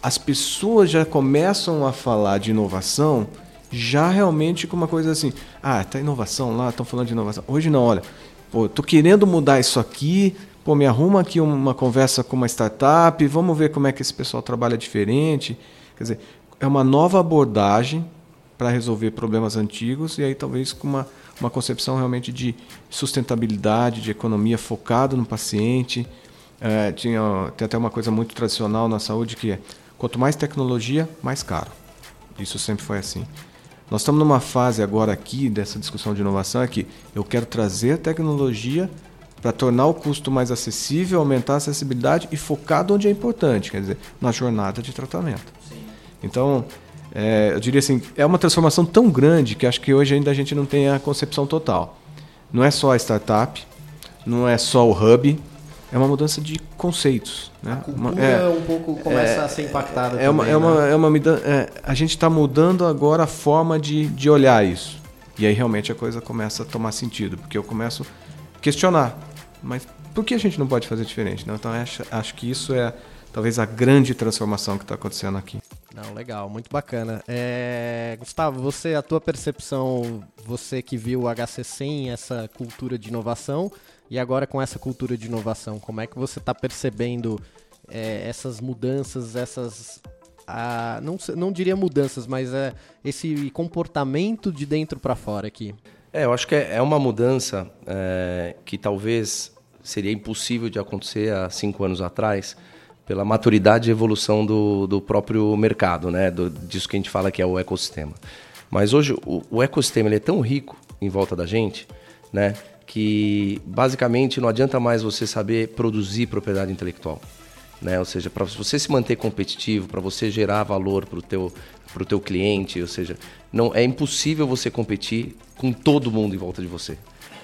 as pessoas já começam a falar de inovação já realmente com uma coisa assim, ah, tá inovação lá, estão falando de inovação. Hoje não, olha, pô, tô querendo mudar isso aqui, pô, me arruma aqui uma conversa com uma startup, vamos ver como é que esse pessoal trabalha diferente. Quer dizer, é uma nova abordagem para resolver problemas antigos e aí talvez com uma, uma concepção realmente de sustentabilidade, de economia focado no paciente. É, tinha, tem até uma coisa muito tradicional na saúde que é quanto mais tecnologia, mais caro. Isso sempre foi assim. Nós estamos numa fase agora aqui dessa discussão de inovação é que eu quero trazer tecnologia para tornar o custo mais acessível, aumentar a acessibilidade e focado onde é importante, quer dizer, na jornada de tratamento. Sim. Então, é, eu diria assim, é uma transformação tão grande que acho que hoje ainda a gente não tem a concepção total. Não é só a startup, não é só o hub, é uma mudança de conceitos. Né? A cultura é, um pouco começa é, a ser impactada. É, também, uma, é, uma, né? é uma é, a gente está mudando agora a forma de, de olhar isso. E aí realmente a coisa começa a tomar sentido, porque eu começo a questionar. Mas por que a gente não pode fazer diferente? Né? Então acho, acho que isso é talvez a grande transformação que está acontecendo aqui. Não, legal, muito bacana. É, Gustavo, você, a tua percepção, você que viu o HC sem essa cultura de inovação e agora com essa cultura de inovação, como é que você está percebendo é, essas mudanças, essas a, não, não diria mudanças, mas é, esse comportamento de dentro para fora aqui? É, eu acho que é, é uma mudança é, que talvez seria impossível de acontecer há cinco anos atrás, pela maturidade e evolução do, do próprio mercado, né? Do, disso que a gente fala que é o ecossistema. Mas hoje o, o ecossistema ele é tão rico em volta da gente, né? Que basicamente não adianta mais você saber produzir propriedade intelectual. Né? Ou seja, para você se manter competitivo, para você gerar valor para o teu, pro teu cliente, ou seja, não é impossível você competir com todo mundo em volta de você.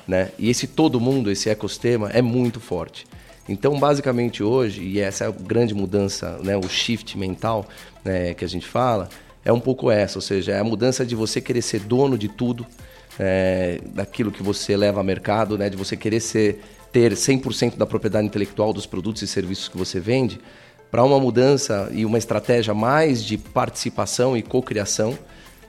Né? E esse todo mundo, esse ecossistema é muito forte. Então, basicamente hoje, e essa é a grande mudança, né, o shift mental né, que a gente fala, é um pouco essa, ou seja, é a mudança de você querer ser dono de tudo, é, daquilo que você leva ao mercado, né, de você querer ser, ter 100% da propriedade intelectual dos produtos e serviços que você vende, para uma mudança e uma estratégia mais de participação e cocriação,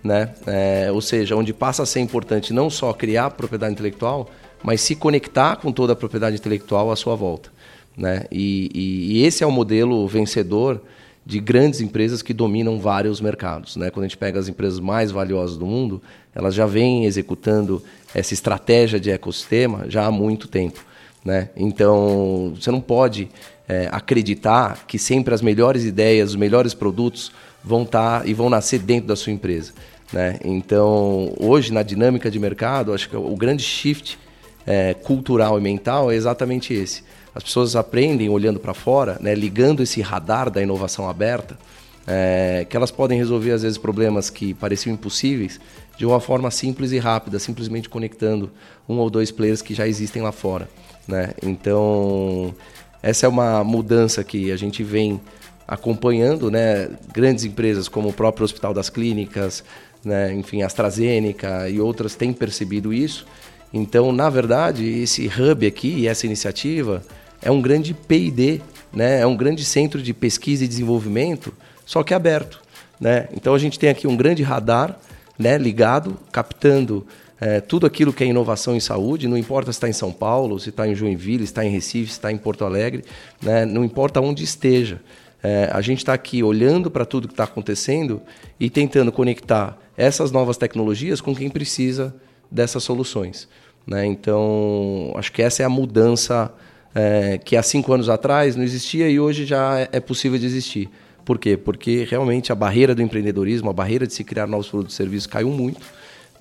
né? É, ou seja, onde passa a ser importante não só criar propriedade intelectual, mas se conectar com toda a propriedade intelectual à sua volta. Né? E, e, e esse é o modelo vencedor de grandes empresas que dominam vários mercados. Né? Quando a gente pega as empresas mais valiosas do mundo, elas já vêm executando essa estratégia de ecossistema já há muito tempo. Né? Então, você não pode é, acreditar que sempre as melhores ideias, os melhores produtos vão estar tá, e vão nascer dentro da sua empresa. Né? Então, hoje, na dinâmica de mercado, acho que o grande shift é, cultural e mental é exatamente esse. As pessoas aprendem olhando para fora, né, ligando esse radar da inovação aberta, é, que elas podem resolver, às vezes, problemas que pareciam impossíveis de uma forma simples e rápida, simplesmente conectando um ou dois players que já existem lá fora. Né? Então, essa é uma mudança que a gente vem acompanhando, né? Grandes empresas como o próprio Hospital das Clínicas, né? enfim, AstraZeneca e outras têm percebido isso. Então, na verdade, esse hub aqui e essa iniciativa é um grande P&D, né? É um grande centro de pesquisa e desenvolvimento, só que aberto, né? Então a gente tem aqui um grande radar, né? Ligado, captando é, tudo aquilo que é inovação em saúde, não importa se está em São Paulo, se está em Joinville, se está em Recife, se está em Porto Alegre, né? não importa onde esteja. É, a gente está aqui olhando para tudo que está acontecendo e tentando conectar essas novas tecnologias com quem precisa dessas soluções. Né? Então, acho que essa é a mudança é, que há cinco anos atrás não existia e hoje já é possível de existir. Por quê? Porque realmente a barreira do empreendedorismo, a barreira de se criar novos produtos e serviços caiu muito,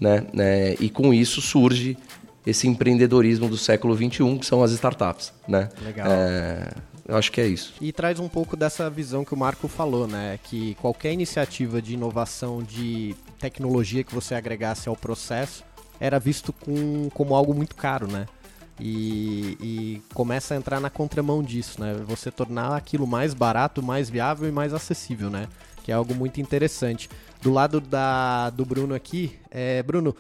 né? É, e com isso surge esse empreendedorismo do século XXI, que são as startups. Né? Legal. É, eu acho que é isso. E traz um pouco dessa visão que o Marco falou, né? Que qualquer iniciativa de inovação de tecnologia que você agregasse ao processo era visto com, como algo muito caro, né? E, e, começa a entrar na contramão disso, né? Você tornar aquilo mais barato, mais viável e mais acessível, né? Que é algo muito interessante. Do lado da, do Bruno aqui, é, Bruno,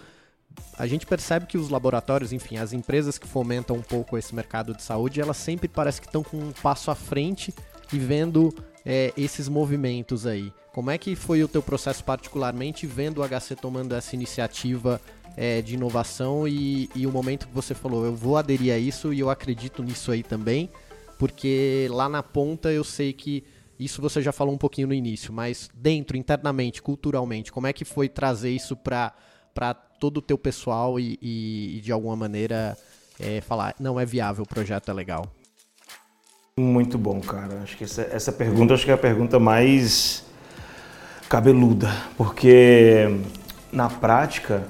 a gente percebe que os laboratórios, enfim, as empresas que fomentam um pouco esse mercado de saúde, elas sempre parece que estão com um passo à frente e vendo é, esses movimentos aí. Como é que foi o teu processo particularmente vendo o HC tomando essa iniciativa é, de inovação e, e, o momento que você falou, eu vou aderir a isso e eu acredito nisso aí também, porque lá na ponta eu sei que isso você já falou um pouquinho no início, mas dentro, internamente, culturalmente, como é que foi trazer isso para todo o teu pessoal e, e, e de alguma maneira é, falar, não é viável, o projeto é legal? Muito bom, cara. Acho que essa, essa pergunta acho que é a pergunta mais cabeluda, porque na prática,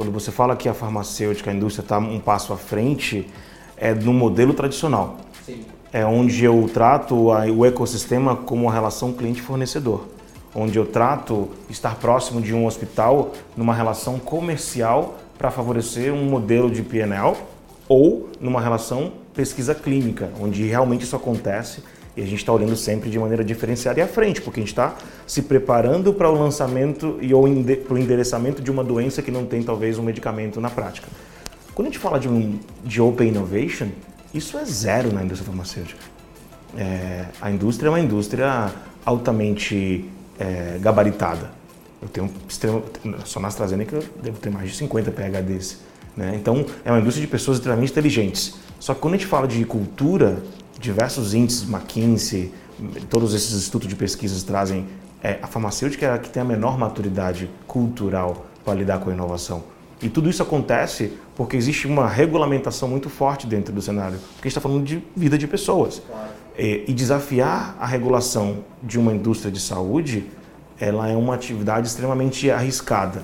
quando você fala que a farmacêutica, a indústria está um passo à frente, é no modelo tradicional. Sim. É onde eu trato a, o ecossistema como uma relação cliente-fornecedor onde eu trato estar próximo de um hospital numa relação comercial para favorecer um modelo de PNL ou numa relação pesquisa clínica, onde realmente isso acontece e a gente está olhando sempre de maneira diferenciada e à frente, porque a gente está se preparando para o lançamento e ou para o endereçamento de uma doença que não tem talvez um medicamento na prática. Quando a gente fala de, um, de Open Innovation, isso é zero na indústria farmacêutica. É, a indústria é uma indústria altamente é, gabaritada. Eu tenho extremo, só na AstraZeneca eu devo ter mais de 50 PHDs. Né? Então, é uma indústria de pessoas extremamente inteligentes. Só que quando a gente fala de cultura, diversos índices, McKinsey, todos esses institutos de pesquisas trazem é, a farmacêutica é a que tem a menor maturidade cultural para lidar com a inovação. E tudo isso acontece porque existe uma regulamentação muito forte dentro do cenário, porque a gente está falando de vida de pessoas. Claro. É, e desafiar a regulação de uma indústria de saúde, ela é uma atividade extremamente arriscada.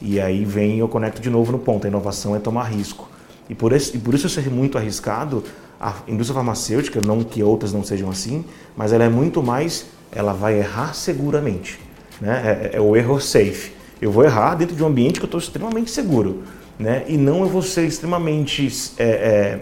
E aí vem, eu conecto de novo no ponto, a inovação é tomar risco. E por, esse, e por isso ser muito arriscado, a indústria farmacêutica, não que outras não sejam assim, mas ela é muito mais, ela vai errar seguramente. Né? É, é o erro safe. Eu vou errar dentro de um ambiente que eu estou extremamente seguro. Né? E não eu vou ser extremamente é, é,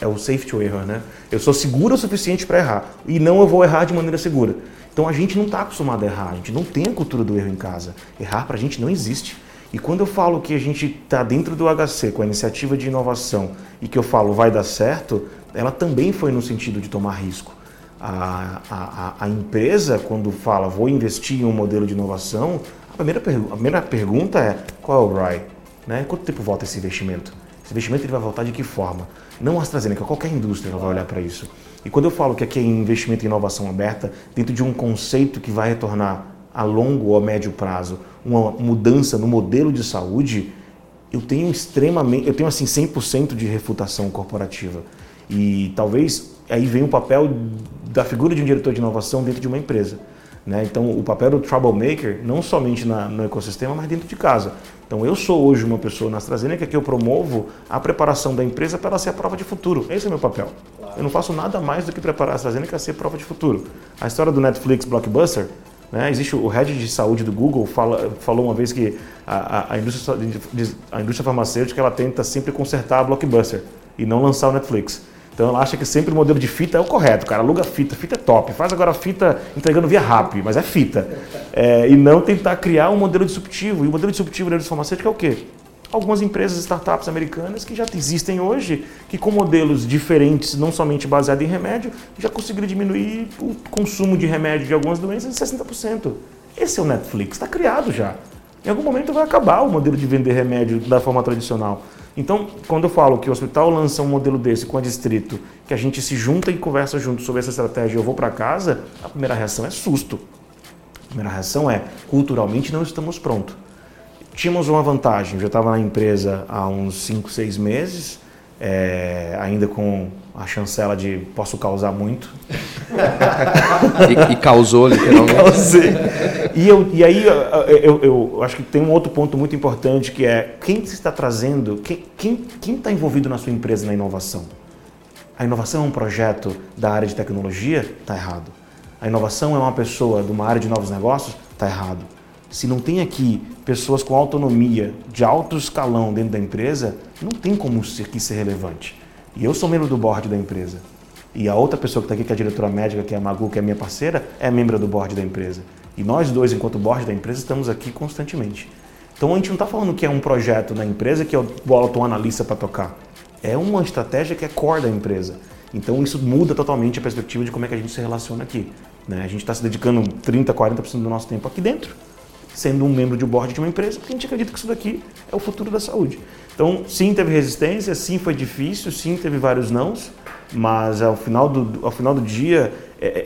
é o safety error, né? Eu sou seguro o suficiente para errar e não eu vou errar de maneira segura. Então a gente não está acostumado a errar, a gente não tem a cultura do erro em casa. Errar para a gente não existe. E quando eu falo que a gente está dentro do HC com a iniciativa de inovação e que eu falo vai dar certo, ela também foi no sentido de tomar risco. A, a, a empresa, quando fala vou investir em um modelo de inovação, A primeira, a primeira pergunta é qual é o ROI? Né? Quanto tempo volta esse investimento? Esse investimento ele vai voltar de que forma? Não AstraZeneca, qualquer indústria vai olhar para isso. E quando eu falo que aqui é investimento em inovação aberta, dentro de um conceito que vai retornar a longo ou a médio prazo uma mudança no modelo de saúde, eu tenho extremamente, eu tenho assim 100% de refutação corporativa. E talvez aí vem o papel da figura de um diretor de inovação dentro de uma empresa. Né? Então, o papel do troublemaker, não somente na, no ecossistema, mas dentro de casa. Então, eu sou hoje uma pessoa na AstraZeneca que eu promovo a preparação da empresa para ela ser a prova de futuro. Esse é o meu papel. Eu não faço nada mais do que preparar a AstraZeneca a ser prova de futuro. A história do Netflix Blockbuster, né? existe o head de saúde do Google, fala, falou uma vez que a, a, a, indústria, a indústria farmacêutica ela tenta sempre consertar a Blockbuster e não lançar o Netflix. Então ela acha que sempre o modelo de fita é o correto, cara. Aluga fita, fita é top. Faz agora fita entregando via RAP, mas é fita. É, e não tentar criar um modelo disruptivo. E o modelo disruptivo da indústria farmacêutica é o quê? Algumas empresas, startups americanas que já existem hoje, que com modelos diferentes, não somente baseados em remédio, já conseguiram diminuir o consumo de remédio de algumas doenças em 60%. Esse é o Netflix, está criado já. Em algum momento vai acabar o modelo de vender remédio da forma tradicional. Então, quando eu falo que o hospital lança um modelo desse com a distrito, que a gente se junta e conversa junto sobre essa estratégia eu vou para casa, a primeira reação é susto. A primeira reação é, culturalmente não estamos prontos. Tínhamos uma vantagem, eu já estava na empresa há uns 5, 6 meses, é, ainda com a chancela de posso causar muito. *laughs* e, e, causou, literalmente. *laughs* E causei. E, eu, e aí eu, eu, eu, acho que tem um outro ponto muito importante que é quem está trazendo, quem está envolvido na sua empresa na inovação? A inovação é um projeto da área de tecnologia? Está errado. A inovação é uma pessoa de uma área de novos negócios? Está errado. Se não tem aqui pessoas com autonomia de alto escalão dentro da empresa, não tem como ser, aqui ser relevante. E eu sou membro do board da empresa. E a outra pessoa que está aqui, que é a diretora médica, que é a Magu, que é minha parceira, é membro do board da empresa. E nós dois, enquanto board da empresa, estamos aqui constantemente. Então a gente não está falando que é um projeto da empresa que eu boto um analista para tocar. É uma estratégia que é core da empresa. Então isso muda totalmente a perspectiva de como é que a gente se relaciona aqui. Né? A gente está se dedicando 30%, 40% do nosso tempo aqui dentro, sendo um membro de board de uma empresa, porque a gente acredita que isso daqui é o futuro da saúde. Então, sim, teve resistência, sim, foi difícil, sim, teve vários nãos, mas ao final do, ao final do dia,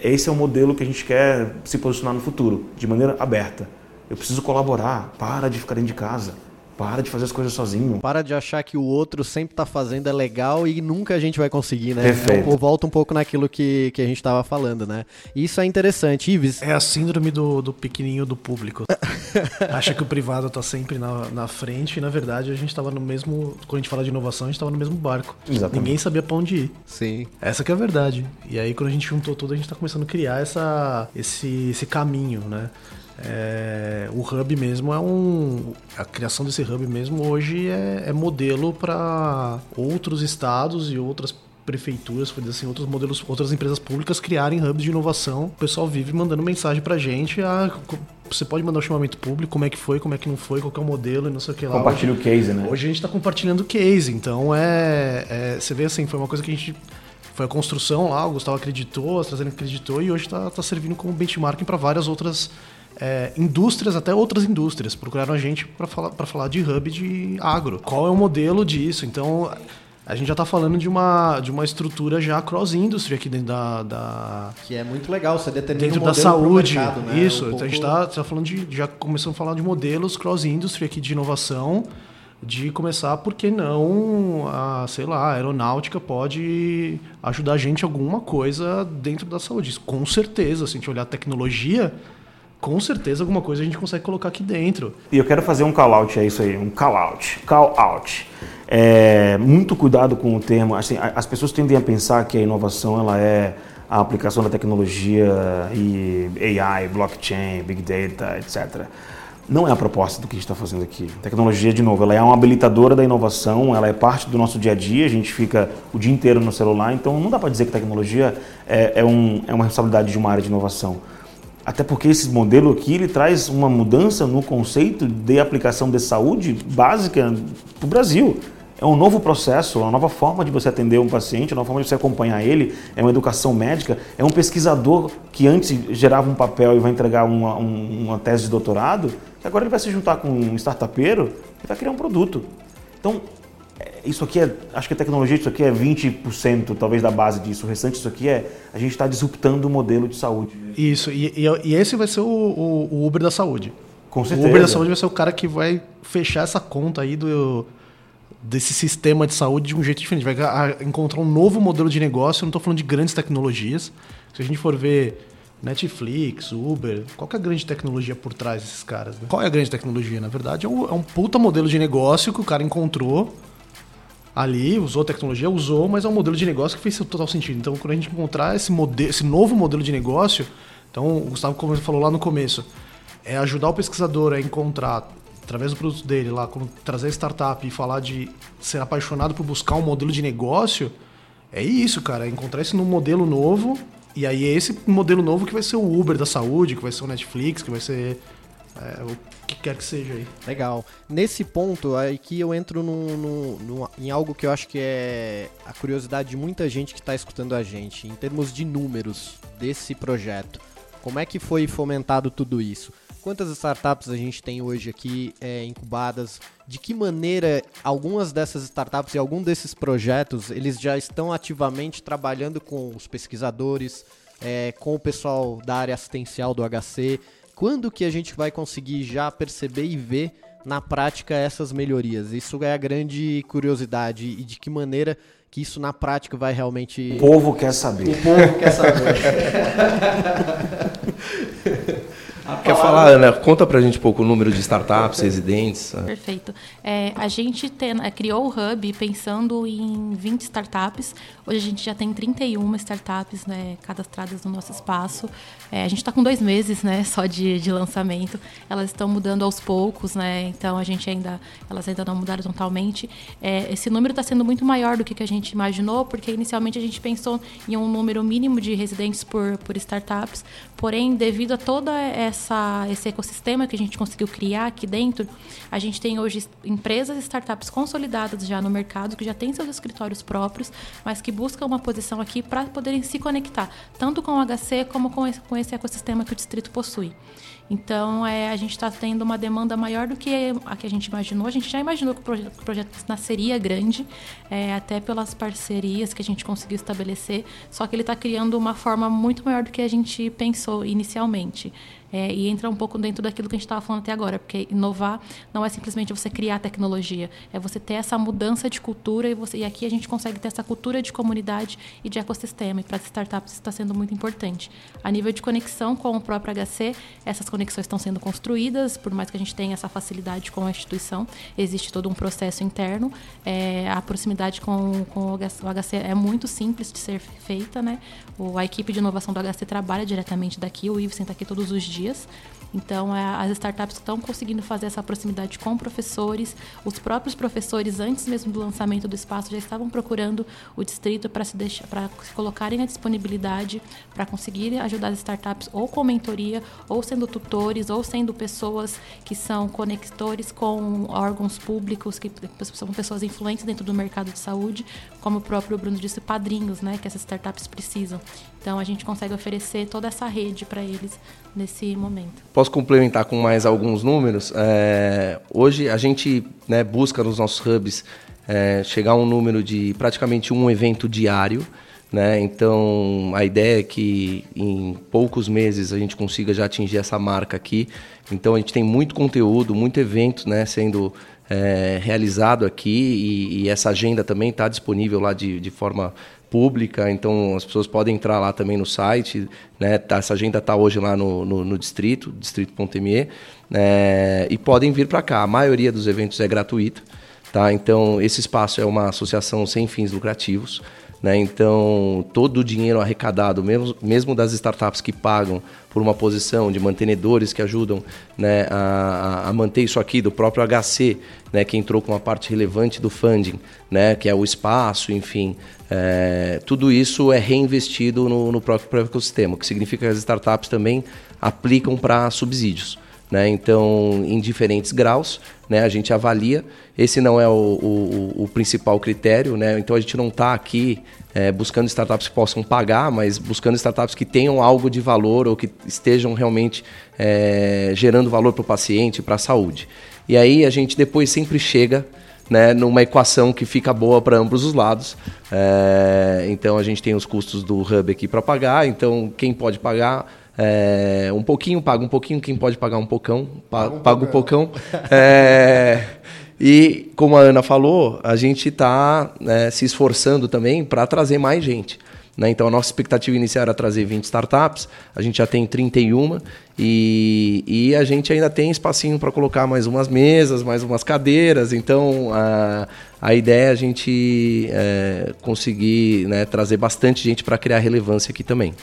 esse é o modelo que a gente quer se posicionar no futuro, de maneira aberta. Eu preciso colaborar, para de ficar dentro de casa. Para de fazer as coisas sozinho. Para de achar que o outro sempre está fazendo é legal e nunca a gente vai conseguir, né? Perfeito. Então, volta um pouco naquilo que, que a gente estava falando, né? Isso é interessante. Ives. É a síndrome do, do pequenininho do público. *laughs* Acha que o privado está sempre na, na frente e, na verdade, a gente estava no mesmo. Quando a gente fala de inovação, a gente estava no mesmo barco. Exatamente. Ninguém sabia para onde ir. Sim. Essa que é a verdade. E aí, quando a gente juntou tudo, a gente está começando a criar essa, esse, esse caminho, né? É, o hub mesmo é um. A criação desse hub mesmo hoje é, é modelo para outros estados e outras prefeituras, assim, outros modelos, outras empresas públicas criarem hubs de inovação. O pessoal vive mandando mensagem pra gente. Ah, você pode mandar um chamamento público, como é que foi, como é que não foi, qual é o modelo e não sei o que lá. Compartilha o case, né? Hoje a gente está compartilhando o case, então é, é, Você vê assim, foi uma coisa que a gente. Foi a construção lá, o Gustavo acreditou, a AstraZeneca acreditou e hoje está tá servindo como benchmarking para várias outras é, indústrias, até outras indústrias, procuraram a gente para falar, falar de hub de agro. Qual é o modelo disso? Então, a gente já está falando de uma, de uma estrutura já cross-industry aqui dentro da, da, Que é muito legal, você determina Dentro um da saúde. Mercado, né? Isso, um pouco... a gente está tá falando de. Já começamos a falar de modelos cross-industry aqui de inovação de começar, por que não, a, sei lá, a aeronáutica pode ajudar a gente alguma coisa dentro da saúde. Com certeza, se a gente olhar a tecnologia, com certeza alguma coisa a gente consegue colocar aqui dentro. E eu quero fazer um call out, é isso aí, um call out. Call out. É, muito cuidado com o termo. Assim, as pessoas tendem a pensar que a inovação ela é a aplicação da tecnologia e AI, blockchain, big data, etc. Não é a proposta do que a gente está fazendo aqui. tecnologia, de novo, ela é uma habilitadora da inovação, ela é parte do nosso dia a dia, a gente fica o dia inteiro no celular, então não dá para dizer que tecnologia é, é, um, é uma responsabilidade de uma área de inovação. Até porque esse modelo aqui ele traz uma mudança no conceito de aplicação de saúde básica para o Brasil. é um novo processo, uma nova forma de você atender um paciente, uma nova forma de você acompanhar ele, é uma educação médica, é um pesquisador que antes gerava um papel e vai entregar uma, uma tese de doutorado, agora ele vai se juntar com um startupeiro e vai criar um produto. Então, isso aqui é, acho que a tecnologia, isso aqui é 20% talvez da base disso. O restante disso aqui é a gente está disruptando o modelo de saúde. Isso, e, e, e esse vai ser o, o, o, Uber da saúde. Com certeza. O Uber da saúde vai ser o cara que vai fechar essa conta aí do, desse sistema de saúde de um jeito diferente. Vai encontrar um novo modelo de negócio. Eu não estou falando de grandes tecnologias. Se a gente for ver Netflix, Uber, qual é a grande tecnologia por trás desses caras? Né? Qual é a grande tecnologia? Na verdade, é um, é um puta modelo de negócio que o cara encontrou ali, usou tecnologia, usou, mas é um modelo de negócio que fez total sentido. Então, quando a gente encontrar esse, modelo, esse novo modelo de negócio, então o Gustavo como falou lá no começo, é ajudar o pesquisador a encontrar através do produto dele lá, quando trazer startup e falar de ser apaixonado por buscar um modelo de negócio, é isso, cara, é encontrar esse modelo novo e aí é esse modelo novo que vai ser o Uber da saúde, que vai ser o Netflix, que vai ser é, que quer que seja aí. Legal. Nesse ponto, aqui eu entro no, no, no, em algo que eu acho que é a curiosidade de muita gente que está escutando a gente, em termos de números desse projeto. Como é que foi fomentado tudo isso? Quantas startups a gente tem hoje aqui é, incubadas? De que maneira algumas dessas startups e algum desses projetos eles já estão ativamente trabalhando com os pesquisadores, é, com o pessoal da área assistencial do HC? Quando que a gente vai conseguir já perceber e ver na prática essas melhorias? Isso é a grande curiosidade e de que maneira que isso na prática vai realmente. O povo quer saber. O povo quer saber. *laughs* Quer falar, Ana? Conta pra gente um pouco o número de startups residentes. Perfeito. É, a gente tem, é, criou o Hub pensando em 20 startups. Hoje a gente já tem 31 startups né, cadastradas no nosso espaço. É, a gente está com dois meses né, só de, de lançamento. Elas estão mudando aos poucos, né? Então a gente ainda. Elas ainda não mudaram totalmente. É, esse número está sendo muito maior do que, que a gente imaginou, porque inicialmente a gente pensou em um número mínimo de residentes por, por startups. Porém, devido a toda essa essa, esse ecossistema que a gente conseguiu criar aqui dentro, a gente tem hoje empresas e startups consolidadas já no mercado, que já têm seus escritórios próprios, mas que buscam uma posição aqui para poderem se conectar, tanto com o HC como com esse, com esse ecossistema que o distrito possui. Então, é, a gente está tendo uma demanda maior do que a que a gente imaginou. A gente já imaginou que o projeto, que o projeto nasceria grande, é, até pelas parcerias que a gente conseguiu estabelecer, só que ele está criando uma forma muito maior do que a gente pensou inicialmente. É, e entra um pouco dentro daquilo que a gente estava falando até agora, porque inovar não é simplesmente você criar tecnologia, é você ter essa mudança de cultura e, você, e aqui a gente consegue ter essa cultura de comunidade e de ecossistema. E para as startups isso está sendo muito importante. A nível de conexão com o próprio HC, essas conexões estão sendo construídas, por mais que a gente tenha essa facilidade com a instituição, existe todo um processo interno. É, a proximidade com, com o HC é muito simples de ser feita, né? O, a equipe de inovação do HC trabalha diretamente daqui, o Ives está aqui todos os dias dias. Então, é, as startups estão conseguindo fazer essa proximidade com professores. Os próprios professores, antes mesmo do lançamento do espaço, já estavam procurando o distrito para se, se colocarem à disponibilidade para conseguir ajudar as startups ou com mentoria, ou sendo tutores, ou sendo pessoas que são conectores com órgãos públicos, que são pessoas influentes dentro do mercado de saúde, como o próprio Bruno disse, padrinhos, né, que essas startups precisam. Então, a gente consegue oferecer toda essa rede para eles nesse momento. Posso complementar com mais alguns números? É, hoje a gente né, busca nos nossos hubs é, chegar a um número de praticamente um evento diário. Né? Então a ideia é que em poucos meses a gente consiga já atingir essa marca aqui. Então a gente tem muito conteúdo, muito evento né, sendo é, realizado aqui e, e, essa agenda também está disponível lá de, de forma pública, então as pessoas podem entrar lá também no site, né? Tá, essa agenda está hoje lá no, no, no distrito, distrito.me, é, e podem vir para cá. A maioria dos eventos é gratuita, tá? Então esse espaço é uma associação sem fins lucrativos. Né? Então, todo o dinheiro arrecadado, mesmo, mesmo das startups que pagam por uma posição de mantenedores que ajudam né, a, a, manter isso aqui, do próprio HC, né, que entrou com uma parte relevante do funding, né, que é o espaço, enfim, é, tudo isso é reinvestido no, no próprio ecossistema, o que significa que as startups também aplicam para subsídios. Né? Então, em diferentes graus, né? a gente avalia. Esse não é o, o, o principal critério, né? então a gente não está aqui é, buscando startups que possam pagar, mas buscando startups que tenham algo de valor ou que estejam realmente é, gerando valor para o paciente, para a saúde. E aí a gente depois sempre chega né, numa equação que fica boa para ambos os lados. É, então a gente tem os custos do hub aqui para pagar, então quem pode pagar é, um pouquinho, paga um pouquinho, quem pode pagar um pocão, paga um, paga um pocão. é, e como a Ana falou, a gente está né, se esforçando também para trazer mais gente. Né? Então a nossa expectativa inicial era trazer 20 startups, a gente já tem 31 e, e a gente ainda tem espacinho para colocar mais umas mesas, mais umas cadeiras. Então a, a ideia é a gente é, conseguir né, trazer bastante gente para criar relevância aqui também.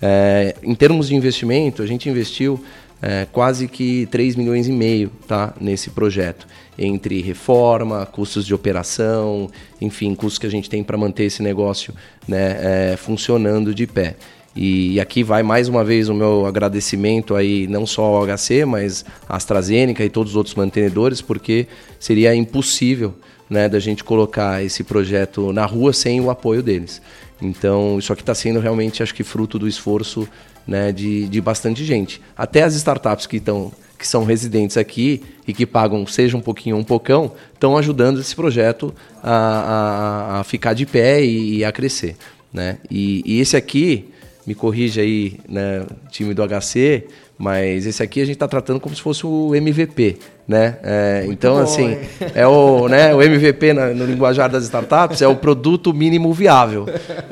É, em termos de investimento, a gente investiu é, quase que 3 milhões e meio tá, nesse projeto entre reforma, custos de operação, enfim, custos que a gente tem para manter esse negócio né, é, funcionando de pé. E, aqui vai mais uma vez o meu agradecimento aí não só ao HC, mas à AstraZeneca e todos os outros mantenedores, porque seria impossível né, da gente colocar esse projeto na rua sem o apoio deles. Então, isso aqui está sendo realmente, acho que, fruto do esforço né, de, de bastante gente. Até as startups que estão que são residentes aqui e que pagam, seja um pouquinho ou um pocão, estão ajudando esse projeto a, a, a, ficar de pé e, a crescer. Né? E, e, esse aqui, me corrija aí, né, time do HC, mas esse aqui a gente está tratando como se fosse o MVP, né? É, então, bom, assim, hein? é o, né, o MVP na, no linguajar das startups é o produto mínimo viável.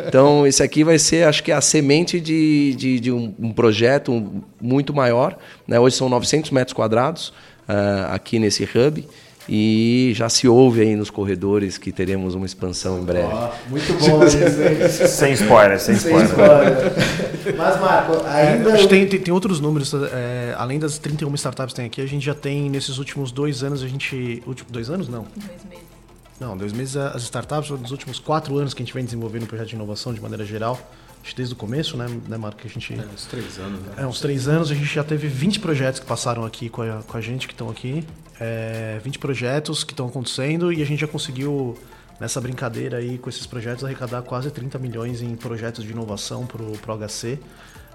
Então, esse aqui vai ser, acho que, a semente de, de, de um, um, projeto muito maior. Né? Hoje são 900 metros quadrados uh, aqui nesse hub. E já se ouve aí nos corredores que teremos uma expansão em breve. Oh, muito bom isso, *laughs* sem spoiler, sem, sem spoiler. Mas, Marco, ainda. É, tem, tem, tem, outros números, é, além das 31 startups que tem aqui, a gente já tem, nesses últimos dois anos, a gente. Último, dois anos? Não. Dois meses. Não, dois meses as startups, nos últimos quatro anos que a gente vem desenvolvendo o projeto de inovação de maneira geral, desde o começo, né, né Marco? Que a gente, é, uns três anos. Né? É, uns três anos. A gente já teve 20 projetos que passaram aqui com a, com a gente, que estão aqui é, 20 projetos que estão acontecendo e a gente já conseguiu, nessa brincadeira aí com esses projetos, arrecadar quase 30 milhões em projetos de inovação para o HC.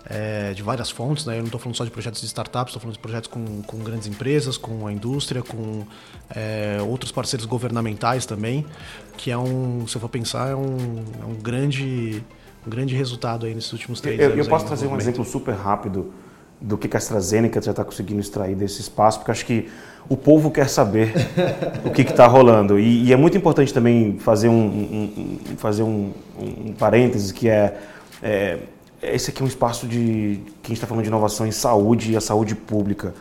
É, de várias fontes, né? Eu não estou falando só de projetos de startups, estou falando de projetos com, com grandes empresas, com a indústria, com é, outros parceiros governamentais também, que é um, se eu for pensar, é um, é um grande, um grande resultado aí nesses últimos três eu, anos. Eu posso trazer um exemplo super rápido do que a AstraZeneca já está conseguindo extrair desse espaço, porque acho que o povo quer saber o que está rolando. E, e, é muito importante também fazer um, um, um fazer um, um parênteses, que é, é, esse aqui é um espaço de que a gente está falando de inovação em saúde e a saúde pública.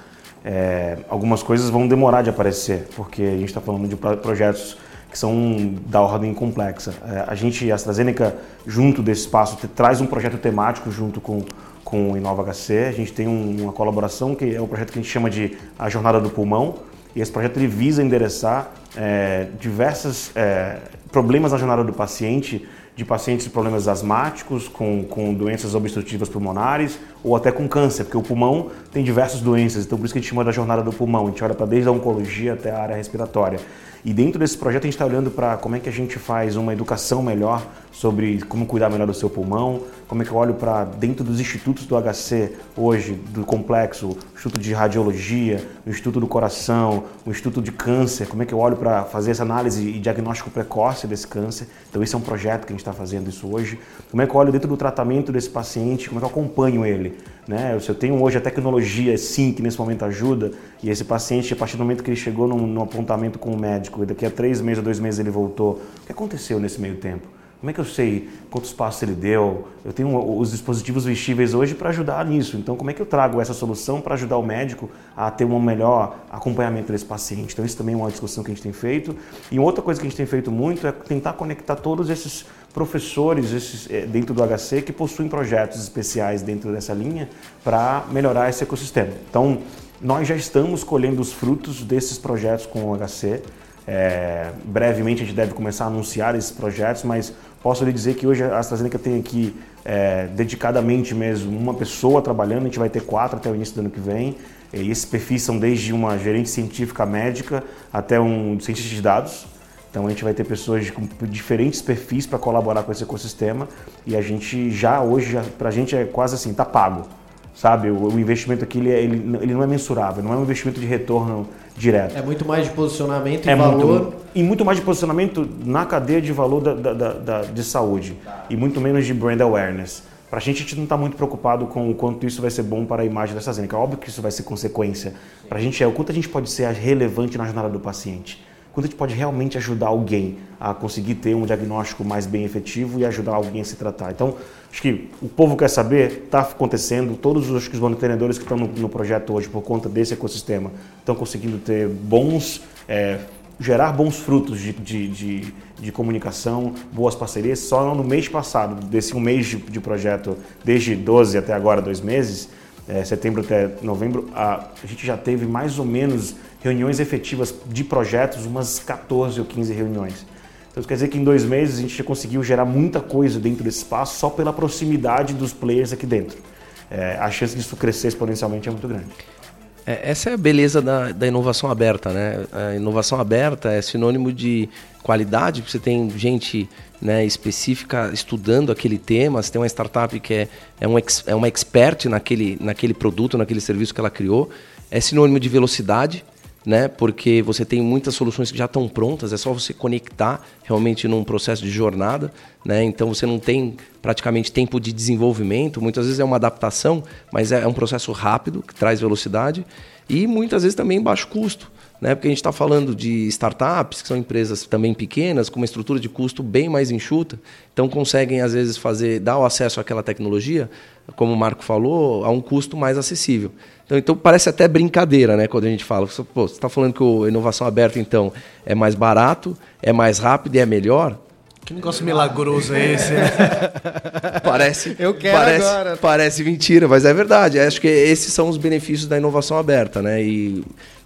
É, algumas coisas vão demorar de aparecer, porque a gente está falando de projetos que são da ordem complexa. É, a gente, a AstraZeneca, junto desse espaço, traz um projeto temático junto com com o Inova HC. A gente tem um, uma colaboração que é um projeto que a gente chama de a Jornada do Pulmão. E esse projeto ele visa endereçar é, diversos é, problemas na jornada do paciente, de pacientes com problemas asmáticos, com, com doenças obstrutivas pulmonares ou até com câncer, porque o pulmão tem diversas doenças, então por isso que a gente chama da jornada do pulmão. A gente olha para desde a oncologia até a área respiratória. E dentro desse projeto a gente está olhando para como é que a gente faz uma educação melhor sobre como cuidar melhor do seu pulmão, como é que eu olho para dentro dos institutos do HC hoje, do complexo, o Instituto de Radiologia, o Instituto do Coração, o Instituto de Câncer, como é que eu olho para fazer essa análise e diagnóstico precoce desse câncer. Então esse é um projeto que a gente está fazendo isso hoje. Como é que eu olho dentro do tratamento desse paciente, como é que eu acompanho ele. Né? Se eu tenho hoje a tecnologia, sim, que nesse momento ajuda, e esse paciente, a partir do momento que ele chegou num, num apontamento com o médico, e daqui a três meses ou dois meses ele voltou, o que aconteceu nesse meio tempo? Como é que eu sei quantos passos ele deu? Eu tenho os dispositivos vestíveis hoje para ajudar nisso. Então, como é que eu trago essa solução para ajudar o médico a ter um melhor acompanhamento desse paciente? Então, isso também é uma discussão que a gente tem feito. E outra coisa que a gente tem feito muito é tentar conectar todos esses professores esses, eh, dentro do HC que possuem projetos especiais dentro dessa linha para melhorar esse ecossistema. Então, nós já estamos colhendo os frutos desses projetos com o HC. É, brevemente a gente deve começar a anunciar esses projetos, mas posso lhe dizer que hoje a AstraZeneca tem aqui é, dedicadamente mesmo, uma pessoa trabalhando, a gente vai ter quatro até o início do ano que vem. E esses perfis são desde uma gerente científica médica até um cientista de dados. Então a gente vai ter pessoas com diferentes perfis para colaborar com esse ecossistema e a gente já hoje, para a gente é quase assim, tá pago sabe? O, o investimento aqui ele, é, ele, ele, não é mensurável, não é um investimento de retorno direto. É muito mais de posicionamento e é valor. Muito, e muito mais de posicionamento na cadeia de valor da, da, da, de saúde e muito menos de brand awareness. Para a gente, a gente não está muito preocupado com o quanto isso vai ser bom para a imagem da AstraZeneca. Óbvio que isso vai ser consequência. Para a gente é o quanto a gente pode ser relevante na jornada do paciente quando a gente pode realmente ajudar alguém a conseguir ter um diagnóstico mais bem efetivo e ajudar alguém a se tratar. Então, acho que o povo quer saber, está acontecendo, todos os, os monitoradores que estão no, no, projeto hoje por conta desse ecossistema estão conseguindo ter bons, é, gerar bons frutos de, de, de, de, comunicação, boas parcerias. Só no mês passado, desse um mês de, de projeto, desde 12 até agora, dois meses, é, setembro até novembro, a, a gente já teve mais ou menos reuniões efetivas de projetos, umas 14 ou 15 reuniões. Então quer dizer que em dois meses a gente já conseguiu gerar muita coisa dentro desse espaço só pela proximidade dos players aqui dentro. É, a chance disso crescer exponencialmente é muito grande. É, essa é a beleza da, da, inovação aberta, né? A inovação aberta é sinônimo de qualidade, você tem gente né, específica estudando aquele tema, você tem uma startup que é, é, um, é uma expert naquele, naquele produto, naquele serviço que ela criou, é sinônimo de velocidade, né? Porque você tem muitas soluções que já estão prontas, é só você conectar realmente num processo de jornada, né? Então você não tem praticamente tempo de desenvolvimento, muitas vezes é uma adaptação, mas é um processo rápido que traz velocidade e muitas vezes também baixo custo. Né? Porque a gente está falando de startups, que são empresas também pequenas, com uma estrutura de custo bem mais enxuta, então conseguem, às vezes, fazer, dar o acesso àquela tecnologia, como o Marco falou, a um custo mais acessível. Então, então parece até brincadeira, né? Quando a gente fala, Pô, você está falando que a inovação aberta, então, é mais barato, é mais rápido e é melhor. Que negócio milagroso é esse? Né? *laughs* parece. Eu quero parece, agora. Parece mentira, mas é verdade. Acho que esses são os benefícios da inovação aberta, né? E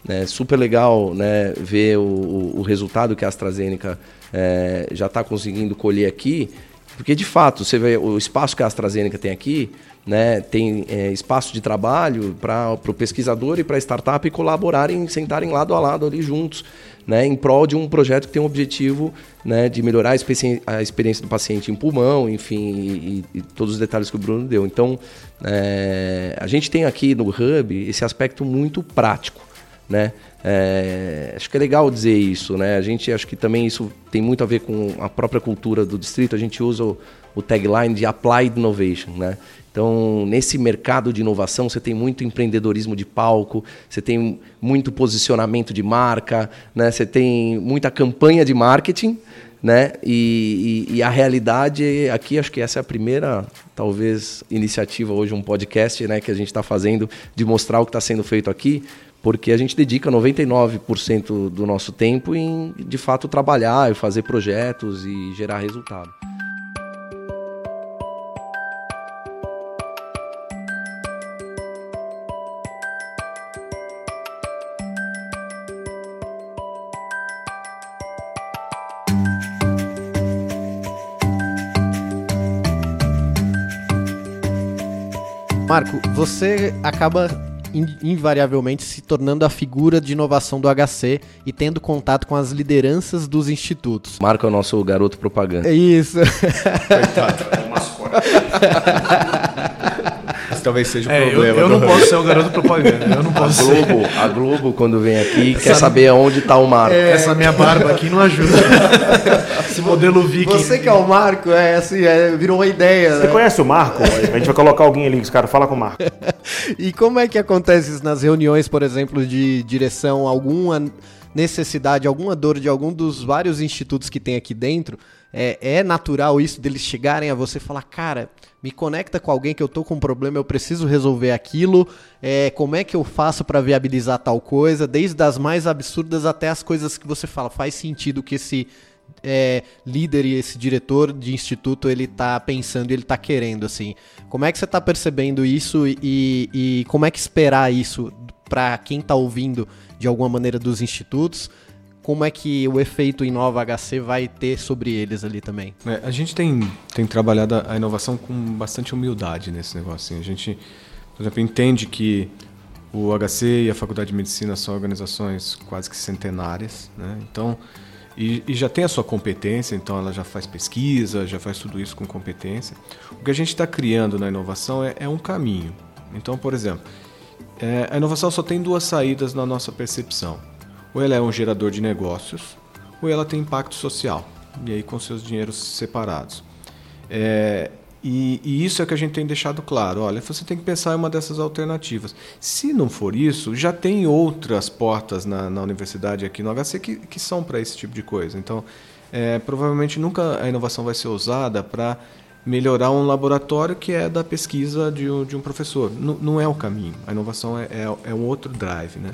é super legal, né, ver o, o resultado que a AstraZeneca é, já está conseguindo colher aqui, porque de fato você vê o espaço que a AstraZeneca tem aqui né, tem é, espaço de trabalho para o pesquisador e para a startup colaborarem, sentarem lado a lado ali juntos, né, em prol de um projeto que tem o objetivo né, de melhorar a, a, experiência do paciente em pulmão, enfim, e, e, todos os detalhes que o Bruno deu. Então, é, a gente tem aqui no Hub esse aspecto muito prático. Né? É, acho que é legal dizer isso, né? A gente acho que também isso tem muito a ver com a própria cultura do distrito. A gente usa o, o tagline de Applied Innovation, né? Então, nesse mercado de inovação, você tem muito empreendedorismo de palco, você tem muito posicionamento de marca, né? você tem muita campanha de marketing, né? E, e, e, a realidade aqui, acho que essa é a primeira, talvez, iniciativa hoje, um podcast né, que a gente está fazendo de mostrar o que está sendo feito aqui, porque a gente dedica 99% do nosso tempo em, de fato, trabalhar e fazer projetos e gerar resultado. Marco, você acaba invariavelmente se tornando a figura de inovação do HC e tendo contato com as lideranças dos institutos. Marco é o nosso garoto propaganda. É isso. Coitado, é um mascote. *laughs* Talvez seja o é, problema. Eu, eu não posso ser o garoto propaganda. Eu não posso a Globo, ser. A Globo, quando vem aqui, Essa quer saber aonde está o Marco. É... Essa minha barba aqui não ajuda. *laughs* Esse modelo viking. Você que é o Marco, é assim, é, virou uma ideia. Você né? conhece o Marco? A gente vai colocar alguém ali, os caras, fala com o Marco. *laughs* e como é que acontece isso nas reuniões, por exemplo, de direção? Alguma necessidade, alguma dor de algum dos vários institutos que tem aqui dentro? É, é natural isso deles chegarem a você e falar, cara, me conecta com alguém que eu tô com um problema, eu preciso resolver aquilo. É, como é que eu faço para viabilizar tal coisa? Desde as mais absurdas até as coisas que você fala, faz sentido que esse é, líder e esse diretor de instituto ele tá pensando, ele tá querendo assim. Como é que você tá percebendo isso e, e como é que esperar isso para quem tá ouvindo de alguma maneira dos institutos? Como é que o efeito Inova HC vai ter sobre eles ali também? É, a gente tem, tem trabalhado a inovação com bastante humildade nesse negócio. Assim. A gente, por exemplo, entende que o HC e a Faculdade de Medicina são organizações quase que centenárias, né? Então, e, e, já tem a sua competência, então ela já faz pesquisa, já faz tudo isso com competência. O que a gente está criando na inovação é, é, um caminho. Então, por exemplo, é, a inovação só tem duas saídas na nossa percepção. Ou ela é um gerador de negócios, ou ela tem impacto social, e aí com seus dinheiros separados. É, e, e, isso é que a gente tem deixado claro. Olha, você tem que pensar em uma dessas alternativas. Se não for isso, já tem outras portas na, na universidade aqui no HC que, que são para esse tipo de coisa. Então, é, provavelmente nunca a inovação vai ser usada para melhorar um laboratório que é da pesquisa de, de um professor. N não é o caminho. A inovação é, é, é um outro drive. Né?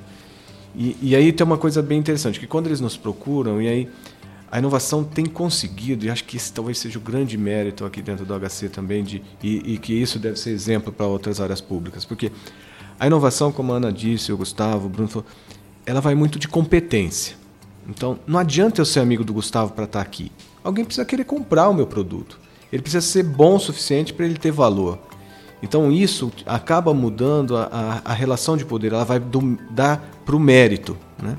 E, e aí tem uma coisa bem interessante, que quando eles nos procuram, e aí a inovação tem conseguido, e acho que esse talvez seja o grande mérito aqui dentro do HC também, de, e, e que isso deve ser exemplo para outras áreas públicas, porque a inovação, como a Ana disse, o Gustavo, o Bruno falou, ela vai muito de competência. Então, não adianta eu ser amigo do Gustavo para estar aqui. Alguém precisa querer comprar o meu produto. Ele precisa ser bom o suficiente para ele ter valor. Então, isso acaba mudando a, a, a relação de poder. Ela vai do, dar para o mérito. Né?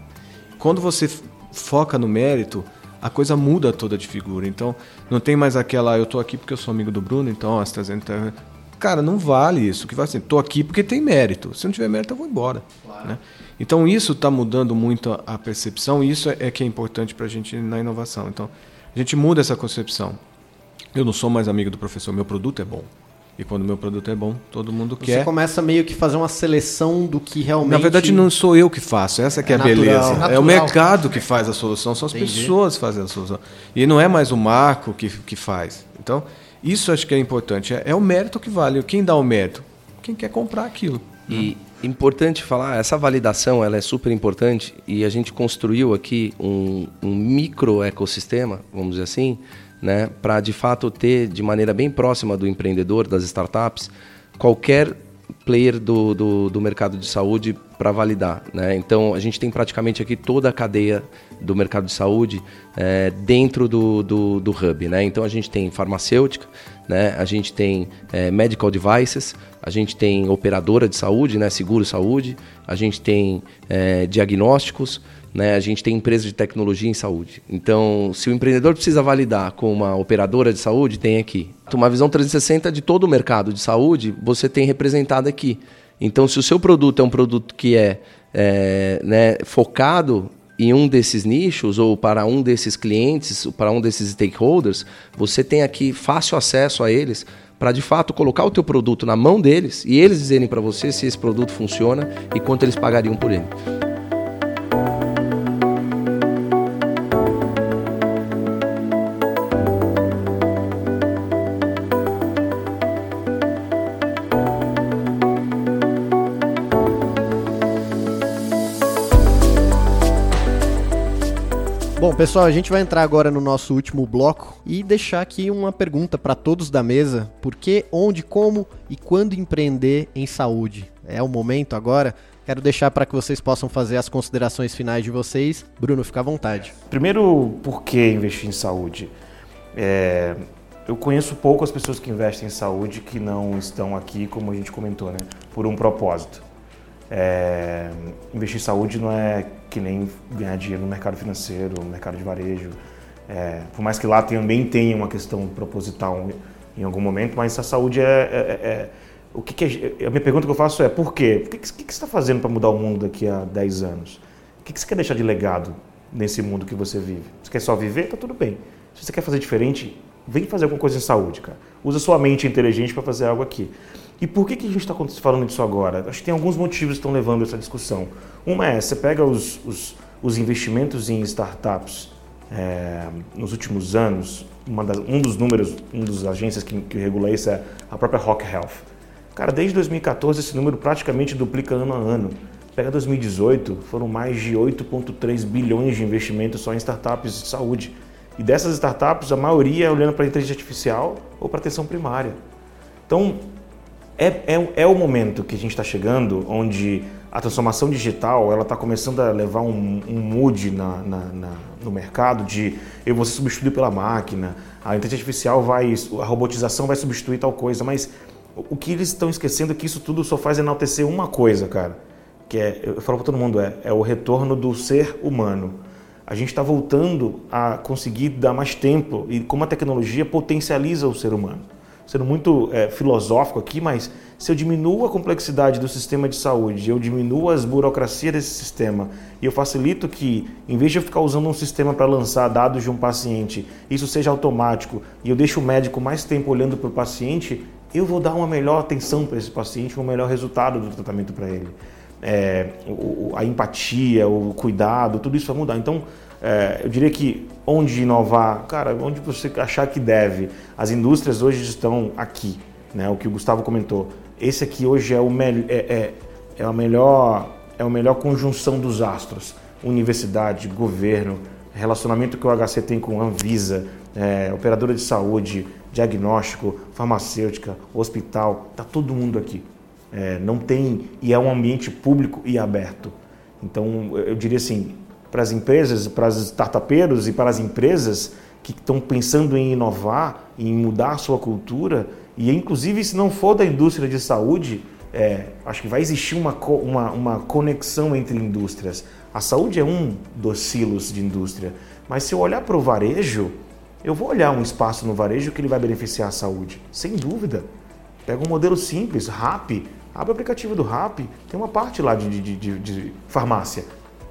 Quando você foca no mérito, a coisa muda toda de figura. Então, não tem mais aquela, eu tô aqui porque eu sou amigo do Bruno, então, ó, você tá dizendo. Tá... Cara, não vale isso. Que vai ser, tô aqui porque tem mérito. Se não tiver mérito, eu vou embora. Claro. Né? Então, isso está mudando muito a percepção, e isso é, é que é importante para a gente na inovação. Então, a gente muda essa concepção. Eu não sou mais amigo do professor, meu produto é bom. E quando o meu produto é bom, todo mundo Você quer. Você começa meio que fazer uma seleção do que realmente. Na verdade, não sou eu que faço, essa que é, é a natural, beleza. Natural. É o mercado que faz a solução, são as Entendi. pessoas que fazem a solução. E não é mais o marco que, que faz. Então, isso acho que é importante. É, é o mérito que vale. Quem dá o mérito? Quem quer comprar aquilo. E importante falar, essa validação ela é super importante e a gente construiu aqui um, um micro ecossistema, vamos dizer assim, né, para de fato ter de maneira bem próxima do empreendedor, das startups, qualquer player do, do, do mercado de saúde para validar. Né? Então, a gente tem praticamente aqui toda a cadeia do mercado de saúde é, dentro do, do, do, hub. Né? Então, a gente tem farmacêutica, né? a gente tem é, medical devices, a gente tem operadora de saúde, né? seguro saúde, a gente tem é, diagnósticos, né? A gente tem empresas de tecnologia em saúde. Então, se o empreendedor precisa validar com uma operadora de saúde, tem aqui. Uma visão 360 de todo o mercado de saúde, você tem representado aqui. Então, se o seu produto é um produto que é, é né, focado em um desses nichos ou para um desses clientes, para um desses stakeholders, você tem aqui fácil acesso a eles para de fato colocar o teu produto na mão deles e eles dizerem para você se esse produto funciona e quanto eles pagariam por ele. Pessoal, a gente vai entrar agora no nosso último bloco e deixar aqui uma pergunta para todos da mesa: por que, onde, como e quando empreender em saúde? É o momento agora? Quero deixar para que vocês possam fazer as considerações finais de vocês. Bruno, fica à vontade. Primeiro, por que investir em saúde? É, eu conheço pouco as pessoas que investem em saúde que não estão aqui, como a gente comentou, né, por um propósito. É, investir em saúde não é que nem ganhar dinheiro no mercado financeiro, no mercado de varejo. É, por mais que lá também tenha uma questão proposital em algum momento, mas a saúde é, é, é, é o que, que a minha pergunta que eu faço é por quê? O que, que, que você está fazendo para mudar o mundo daqui a 10 anos? O que, que você quer deixar de legado nesse mundo que você vive? Você quer só viver? Tá tudo bem. Se você quer fazer diferente, vem fazer alguma coisa em saúde, cara. Usa sua mente inteligente para fazer algo aqui. E por que, que a gente está falando disso agora? Acho que tem alguns motivos que estão levando essa discussão. Uma é, você pega os, os, os investimentos em startups é, nos últimos anos, das, um dos números, um dos agências que, que regula isso é a própria Rock Health. Cara, desde 2014 esse número praticamente duplica ano a ano. Pega 2018, foram mais de 8,3 bilhões de investimentos só em startups de saúde. E dessas startups, a maioria é olhando para a inteligência artificial ou para atenção primária. Então, é, é, é o momento que a gente está chegando onde a transformação digital ela está começando a levar um, um mood na, na, na, no mercado de eu vou ser substituído pela máquina, a inteligência artificial vai, a robotização vai substituir tal coisa, mas o que eles estão esquecendo é que isso tudo só faz enaltecer uma coisa, cara, que é, eu falo para todo mundo, é, é o retorno do ser humano. A gente está voltando a conseguir dar mais tempo e como a tecnologia potencializa o ser humano sendo muito é, filosófico aqui, mas se eu diminuo a complexidade do sistema de saúde, eu diminuo as burocracias desse sistema e eu facilito que, em vez de eu ficar usando um sistema para lançar dados de um paciente, isso seja automático e eu deixo o médico mais tempo olhando para o paciente, eu vou dar uma melhor atenção para esse paciente, um melhor resultado do tratamento para ele. É, a empatia, o cuidado, tudo isso vai mudar. Então, é, eu diria que onde inovar, cara, onde você achar que deve. As indústrias hoje estão aqui, né? O que o Gustavo comentou. Esse aqui hoje é o melhor, é, é, é a melhor, é a melhor conjunção dos astros. Universidade, governo, relacionamento que o HC tem com a Anvisa, é, operadora de saúde, diagnóstico, farmacêutica, hospital, tá todo mundo aqui. É, não tem e é um ambiente público e aberto. Então eu diria assim, para as empresas, para os startupeiros e para as empresas que estão pensando em inovar, em mudar sua cultura, e inclusive se não for da indústria de saúde, é, acho que vai existir uma, uma, uma conexão entre indústrias. A saúde é um dos silos de indústria, mas se eu olhar para o varejo, eu vou olhar um espaço no varejo que ele vai beneficiar a saúde, sem dúvida. Pega um modelo simples, RAP, abre o aplicativo do RAP, tem uma parte lá de, de, de, de farmácia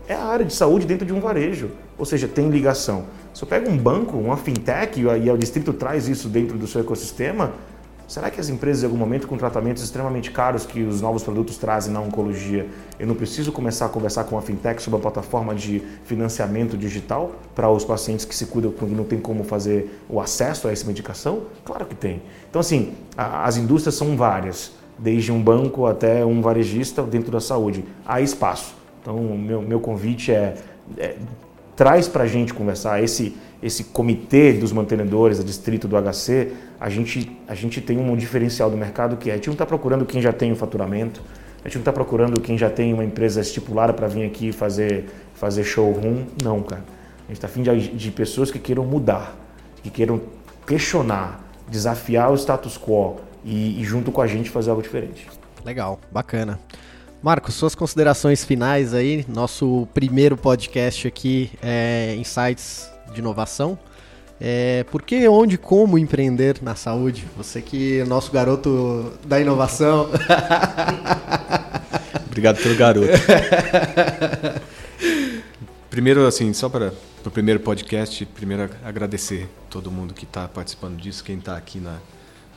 é a área de saúde dentro de um varejo, ou seja, tem ligação. Se eu pego um banco, uma fintech e o distrito traz isso dentro do seu ecossistema, será que as empresas em algum momento com tratamentos extremamente caros que os novos produtos trazem na oncologia, eu não preciso começar a conversar com a fintech sobre a plataforma de financiamento digital para os pacientes que se cuidam porque não tem como fazer o acesso a essa medicação? Claro que tem. Então assim, a, as indústrias são várias, desde um banco até um varejista dentro da saúde. Há espaço. Então, meu, meu convite é, é traz para a gente conversar. Esse, esse comitê dos mantenedores, a distrito do HC, a gente, a gente tem um diferencial do mercado que é, a gente não está procurando quem já tem o faturamento, a gente não está procurando quem já tem uma empresa estipulada para vir aqui fazer, fazer showroom, não, cara. A gente está afim de, de pessoas que queiram mudar, que queiram questionar, desafiar o status quo e, e junto com a gente fazer algo diferente. Legal, bacana. Marcos, suas considerações finais aí, nosso primeiro podcast aqui é Insights de Inovação. É, por que, onde, como empreender na saúde? Você que é nosso garoto da inovação. *laughs* Obrigado pelo garoto. *laughs* primeiro, assim, só para o primeiro podcast, primeiro agradecer todo mundo que está participando disso, quem está aqui na,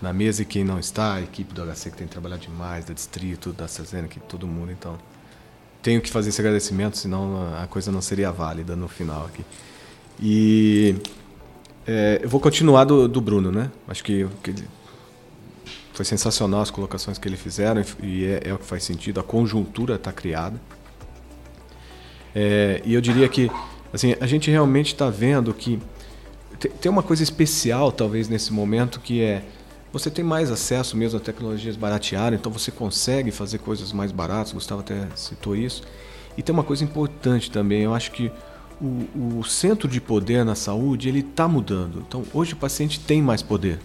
na mesa e quem não está, a equipe do HC que tem trabalhado demais, da Distrito, da Cezena, que todo mundo, então tenho que fazer esse agradecimento, senão a coisa não seria válida no final aqui. E é, eu vou continuar do, do, Bruno, né? Acho que, que ele, foi sensacional as colocações que ele fizeram e é, é o que faz sentido. A conjuntura está criada. É, e eu diria que assim a gente realmente está vendo que tem uma coisa especial talvez nesse momento que é você tem mais acesso mesmo a tecnologias barateadas, então você consegue fazer coisas mais baratas, Gustavo até citou isso. E tem uma coisa importante também, eu acho que o, o centro de poder na saúde ele está mudando. Então hoje o paciente tem mais poder.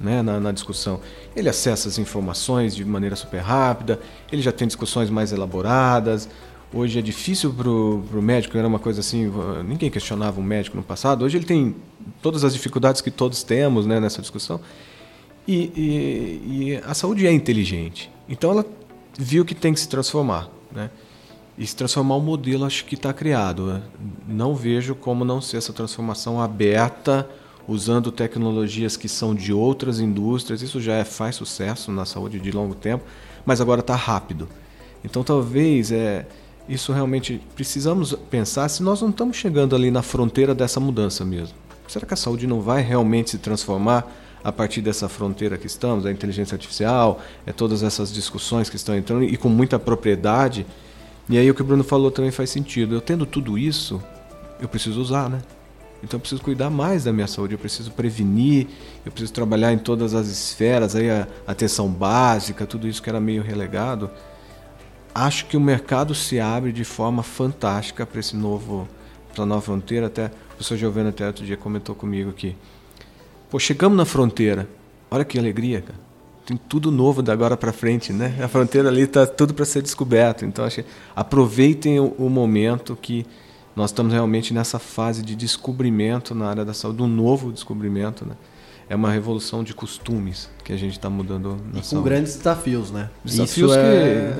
Né, na, na, discussão. Ele acessa as informações de maneira super rápida, ele já tem discussões mais elaboradas. Hoje é difícil para o médico, era uma coisa assim, ninguém questionava um médico no passado. Hoje ele tem todas as dificuldades que todos temos né, nessa discussão. E, e, e, a saúde é inteligente. Então ela viu que tem que se transformar. Né? E se transformar o modelo, acho que está criado. Né? Não vejo como não ser essa transformação aberta, usando tecnologias que são de outras indústrias. Isso já é, faz sucesso na saúde de longo tempo, mas agora está rápido. Então talvez é, isso realmente precisamos pensar se nós não estamos chegando ali na fronteira dessa mudança mesmo. Será que a saúde não vai realmente se transformar? A partir dessa fronteira que estamos, a inteligência artificial, é todas essas discussões que estão entrando e com muita propriedade. E aí o que o Bruno falou também faz sentido. Eu tendo tudo isso, eu preciso usar, né? Então eu preciso cuidar mais da minha saúde, eu preciso prevenir, eu preciso trabalhar em todas as esferas, aí a atenção básica, tudo isso que era meio relegado. Acho que o mercado se abre de forma fantástica para esse novo, para nova fronteira. Até o professor Giovanni até outro dia comentou comigo que, pô, chegamos na fronteira, olha que alegria, cara. Tem tudo novo da agora para frente, né? A fronteira ali está tudo para ser descoberto. Então, acho que aproveitem o, o momento que nós estamos realmente nessa fase de descobrimento na área da saúde, um novo descobrimento, né? É uma revolução de costumes que a gente está mudando na e saúde. Com grandes desafios, né? Desafios isso é...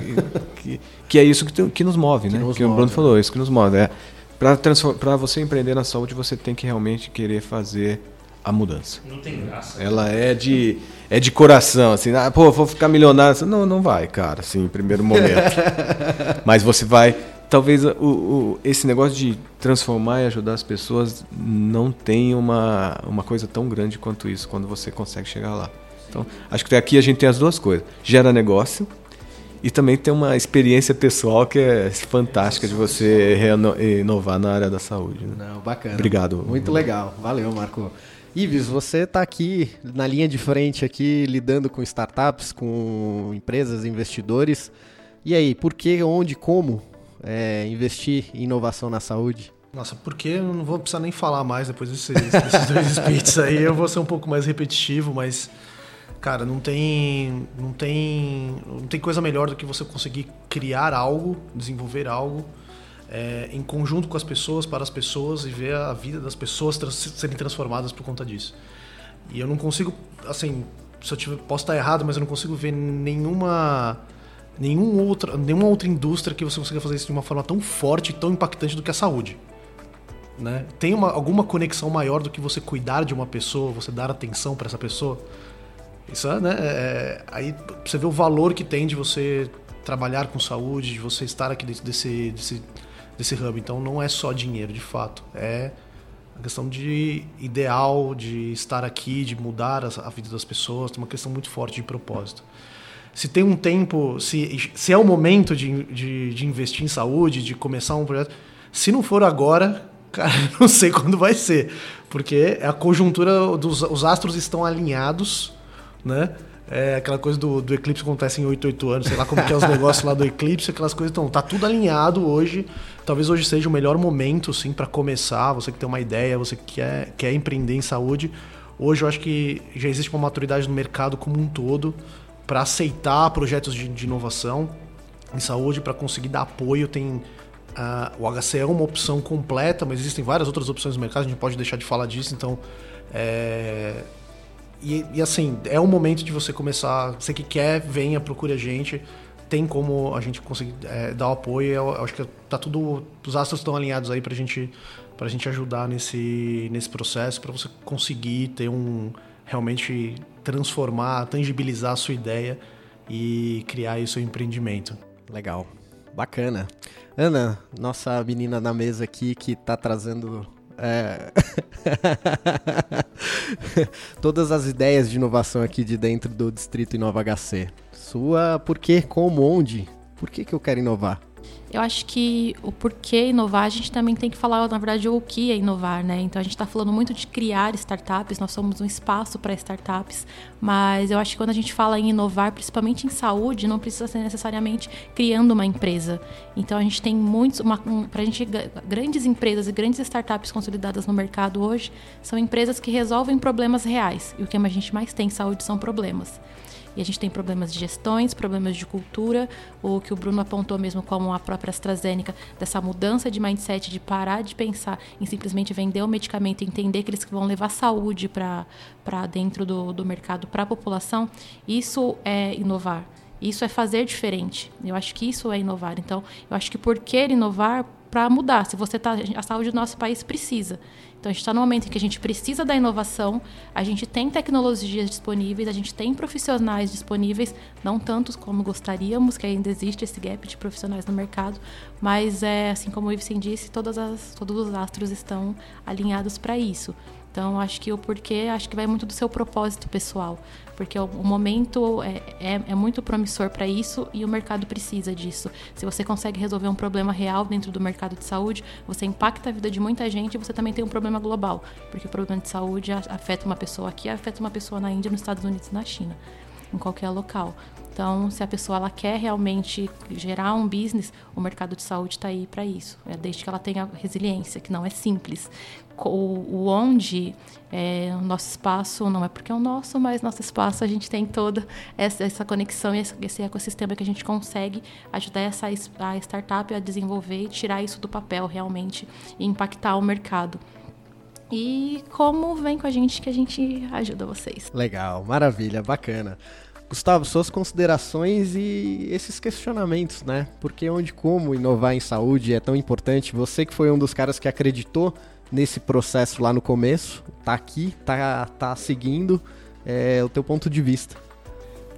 que, que, que, é isso que, tem, que nos move, que né? Nos que move, o Bruno né? falou, é isso que nos move. É, Para você empreender na saúde, você tem que realmente querer fazer a mudança. Não tem graça. Ela é de, é de coração, assim, ah, pô, vou ficar milionário. Não, não vai, cara, assim, em primeiro momento. *laughs* Mas você vai talvez o, o, esse negócio de transformar e ajudar as pessoas não tem uma, uma coisa tão grande quanto isso quando você consegue chegar lá. Então, acho que aqui a gente tem as duas coisas: gera negócio e também tem uma experiência pessoal que é fantástica de você inovar na área da saúde. Né? Não, bacana. Obrigado. Muito legal. Valeu, Marco. Ives, você está aqui na linha de frente aqui lidando com startups, com empresas, investidores. E aí, por que, onde, como é, investir em inovação na saúde? Nossa, porque eu não vou precisar nem falar mais depois desses, desses dois *laughs* speeches aí. Eu vou ser um pouco mais repetitivo, mas cara, não tem, não tem, não tem coisa melhor do que você conseguir criar algo, desenvolver algo é, em conjunto com as pessoas, para as pessoas e ver a vida das pessoas trans, serem transformadas por conta disso. E eu não consigo, assim, se eu tiver, posso estar errado, mas eu não consigo ver nenhuma nenhum outra, nenhuma outra indústria que você consiga fazer isso de uma forma tão forte e tão impactante do que a saúde. Né? Tem uma, alguma conexão maior do que você cuidar de uma pessoa, você dar atenção para essa pessoa? Isso é, né? É, é, aí você vê o valor que tem de você trabalhar com saúde, de você estar aqui dentro desse, desse, desse hub. Então não é só dinheiro, de fato. É a questão de ideal, de estar aqui, de mudar a, vida das pessoas. Tem uma questão muito forte de propósito se tem um tempo, se, se é o momento de, de, de, investir em saúde, de começar um projeto. Se não for agora, *laughs* cara, não sei quando vai ser. Porque a conjuntura dos os astros estão alinhados, né? É aquela coisa do, do eclipse acontece em 8, 8 anos, sei lá como que é os *laughs* negócios lá do eclipse, aquelas coisas estão. Tá tudo alinhado hoje. Talvez hoje seja o melhor momento, sim, para começar. Você que tem uma ideia, você que quer, quer empreender em saúde. Hoje eu acho que já existe uma maturidade no mercado como um todo para aceitar projetos de, de, inovação em saúde, para conseguir dar apoio. Tem uh, o HC é uma opção completa, mas existem várias outras opções no mercado. A gente pode deixar de falar disso. Então, é... e, e, assim é o momento de você começar. Você que quer, venha, procure a gente. Tem como a gente conseguir é, dar o apoio. Eu, eu acho que tá tudo, os astros estão alinhados aí para gente, a gente ajudar nesse, nesse processo, para você conseguir ter um realmente transformar, tangibilizar a sua ideia e criar aí o seu empreendimento. Legal, bacana. Ana, nossa menina na mesa aqui que está trazendo é... *laughs* todas as ideias de inovação aqui de dentro do Distrito Inova HC. Sua, por quê, como, onde? Por que, que eu quero inovar? Eu acho que o porquê inovar, a gente também tem que falar, na verdade, o que é inovar, né? Então a gente está falando muito de criar startups, nós somos um espaço para startups, mas eu acho que quando a gente fala em inovar, principalmente em saúde, não precisa ser necessariamente criando uma empresa. Então a gente tem muitos, um, para a gente, grandes empresas e grandes startups consolidadas no mercado hoje são empresas que resolvem problemas reais. E o que a gente mais tem em saúde são problemas. E a gente tem problemas de gestões, problemas de cultura, o que o Bruno apontou mesmo como a própria AstraZeneca, dessa mudança de mindset, de parar de pensar em simplesmente vender o medicamento e entender que eles vão levar saúde para dentro do, do mercado, para a população. Isso é inovar. Isso é fazer diferente. Eu acho que isso é inovar. Então, eu acho que por que inovar para mudar? Se você tá, a saúde do nosso país precisa. Então, a gente está no momento em que a gente precisa da inovação, a gente tem tecnologias disponíveis, a gente tem profissionais disponíveis, não tantos como gostaríamos, que ainda existe esse gap de profissionais no mercado, mas, é, assim como o Ivesen disse, todas as, todos os astros estão alinhados para isso. Então, acho que o porquê, acho que vai muito do seu propósito pessoal, porque o, momento é, é, é, muito promissor para isso e o mercado precisa disso. Se você consegue resolver um problema real dentro do mercado de saúde, você impacta a vida de muita gente e você também tem um problema global, porque o problema de saúde afeta uma pessoa aqui, afeta uma pessoa na Índia, nos Estados Unidos na China, em qualquer local. Então, se a pessoa ela quer realmente gerar um business, o mercado de saúde está aí para isso. É desde que ela tenha resiliência, que não é simples. O, o onde é, o nosso espaço não é porque é o nosso, mas nosso espaço a gente tem toda essa, essa conexão e esse, ecossistema que a gente consegue ajudar essa a startup a desenvolver e tirar isso do papel realmente e impactar o mercado. E como vem com a gente que a gente ajuda vocês. Legal, maravilha, bacana. Gustavo, suas considerações e esses questionamentos, né? Porque onde como inovar em saúde é tão importante. Você que foi um dos caras que acreditou nesse processo lá no começo, tá aqui, tá, tá seguindo é, o teu ponto de vista.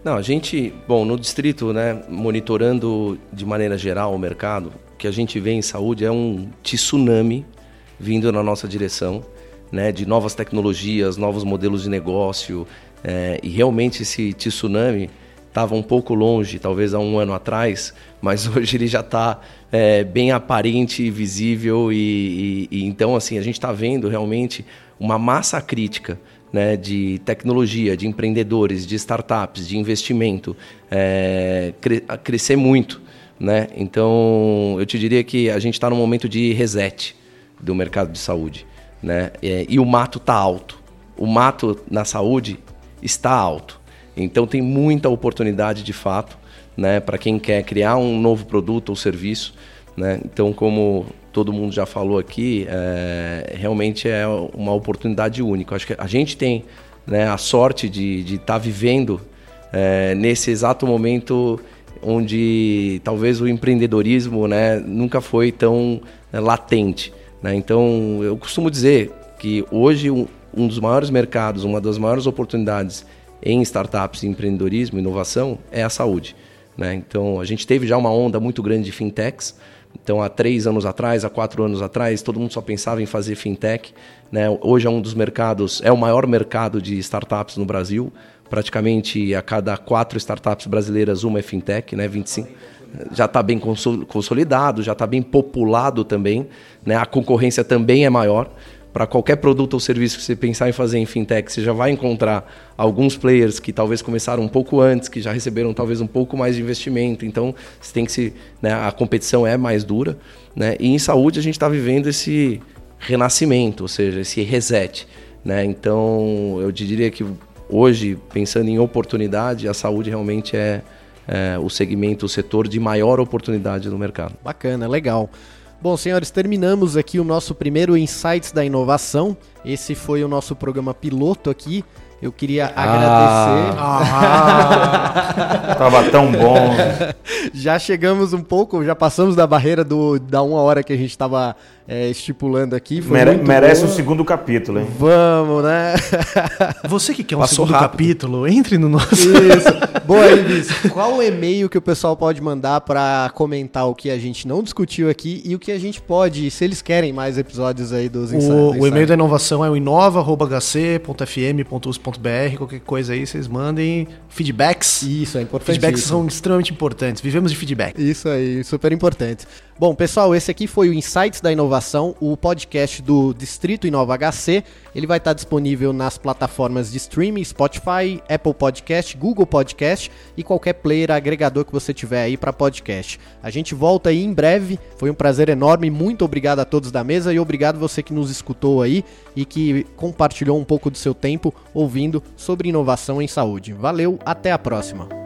Não, a gente, bom, no distrito, né, monitorando de maneira geral o mercado, o que a gente vê em saúde é um tsunami vindo na nossa direção, né, de novas tecnologias, novos modelos de negócio, é, e realmente esse tsunami estava um pouco longe, talvez há um ano atrás, mas *laughs* hoje ele já está é, bem aparente visível e, e, e então assim a gente está vendo realmente uma massa crítica né, de tecnologia, de empreendedores, de startups, de investimento é, cre crescer muito, né? Então eu te diria que a gente está num momento de reset do mercado de saúde, né? É, e o mato está alto. O mato na saúde está alto. Então tem muita oportunidade de fato, né, para quem quer criar um novo produto ou serviço, né? Então como todo mundo já falou aqui, é, realmente é uma oportunidade única. Acho que a gente tem né, a sorte de estar tá vivendo é, nesse exato momento onde talvez o empreendedorismo né, nunca foi tão é, latente. Né? Então eu costumo dizer que hoje um dos maiores mercados, uma das maiores oportunidades em startups, empreendedorismo, inovação é a saúde. Né? Então, a gente teve já uma onda muito grande de fintechs. Então, há três anos atrás, há quatro anos atrás, todo mundo só pensava em fazer fintech. Né? Hoje é um dos mercados, é o maior mercado de startups no Brasil. Praticamente a cada quatro startups brasileiras, uma é fintech, né? 25 já está bem consolidado, já está bem populado também. Né? A concorrência também é maior para qualquer produto ou serviço que você pensar em fazer em fintech, você já vai encontrar alguns players que talvez começaram um pouco antes, que já receberam talvez um pouco mais de investimento. Então, você tem que se, né, a competição é mais dura, né? E em saúde a gente está vivendo esse renascimento, ou seja, esse reset, né? Então, eu diria que hoje, pensando em oportunidade, a saúde realmente é, é o segmento, o setor de maior oportunidade no mercado. Bacana, legal. Bom, senhores, terminamos aqui o nosso primeiro Insights da Inovação. Esse foi o nosso programa piloto aqui. Eu queria ah, agradecer. Ah, *laughs* *laughs* tava tão bom. já chegamos um pouco, já passamos da barreira do, da uma hora que a gente estava é, estipulando aqui. Mere merece o um segundo capítulo, hein? Vamos, né? *laughs* Você que quer um Passou segundo rápido. capítulo, entre no nosso. Isso. *laughs* Boa, Elvis. Qual o e-mail que o pessoal pode mandar para comentar o que a gente não discutiu aqui e o que a gente pode, se eles querem mais episódios aí dos O, o e-mail da inovação é o inova.hc.fm.us.br. Qualquer coisa aí, vocês mandem feedbacks. Isso, é importante. Feedbacks são extremamente importantes. Vivemos de feedback. Isso aí, super importante. Bom, pessoal, esse aqui foi o Insights da Inovação, o podcast do Distrito Inova HC. Ele vai estar disponível nas plataformas de streaming, Spotify, Apple Podcast, Google Podcast e qualquer player agregador que você tiver aí para podcast. A gente volta aí em breve. Foi um prazer enorme. Muito obrigado a todos da mesa e obrigado você que nos escutou aí e que compartilhou um pouco do seu tempo ouvindo sobre inovação em saúde. Valeu, até a próxima.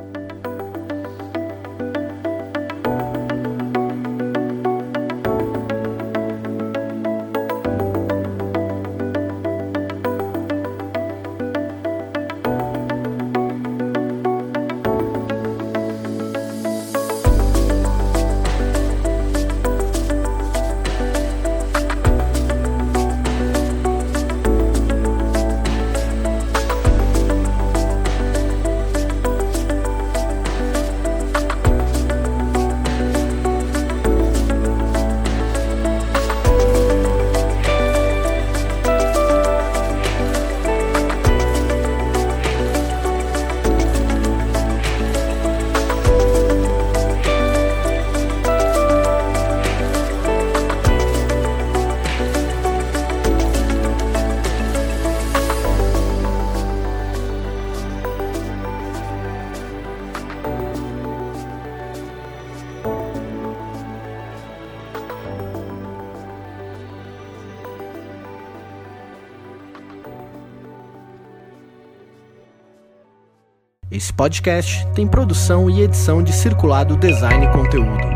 Podcast tem produção e edição de Circulado Design e Conteúdo.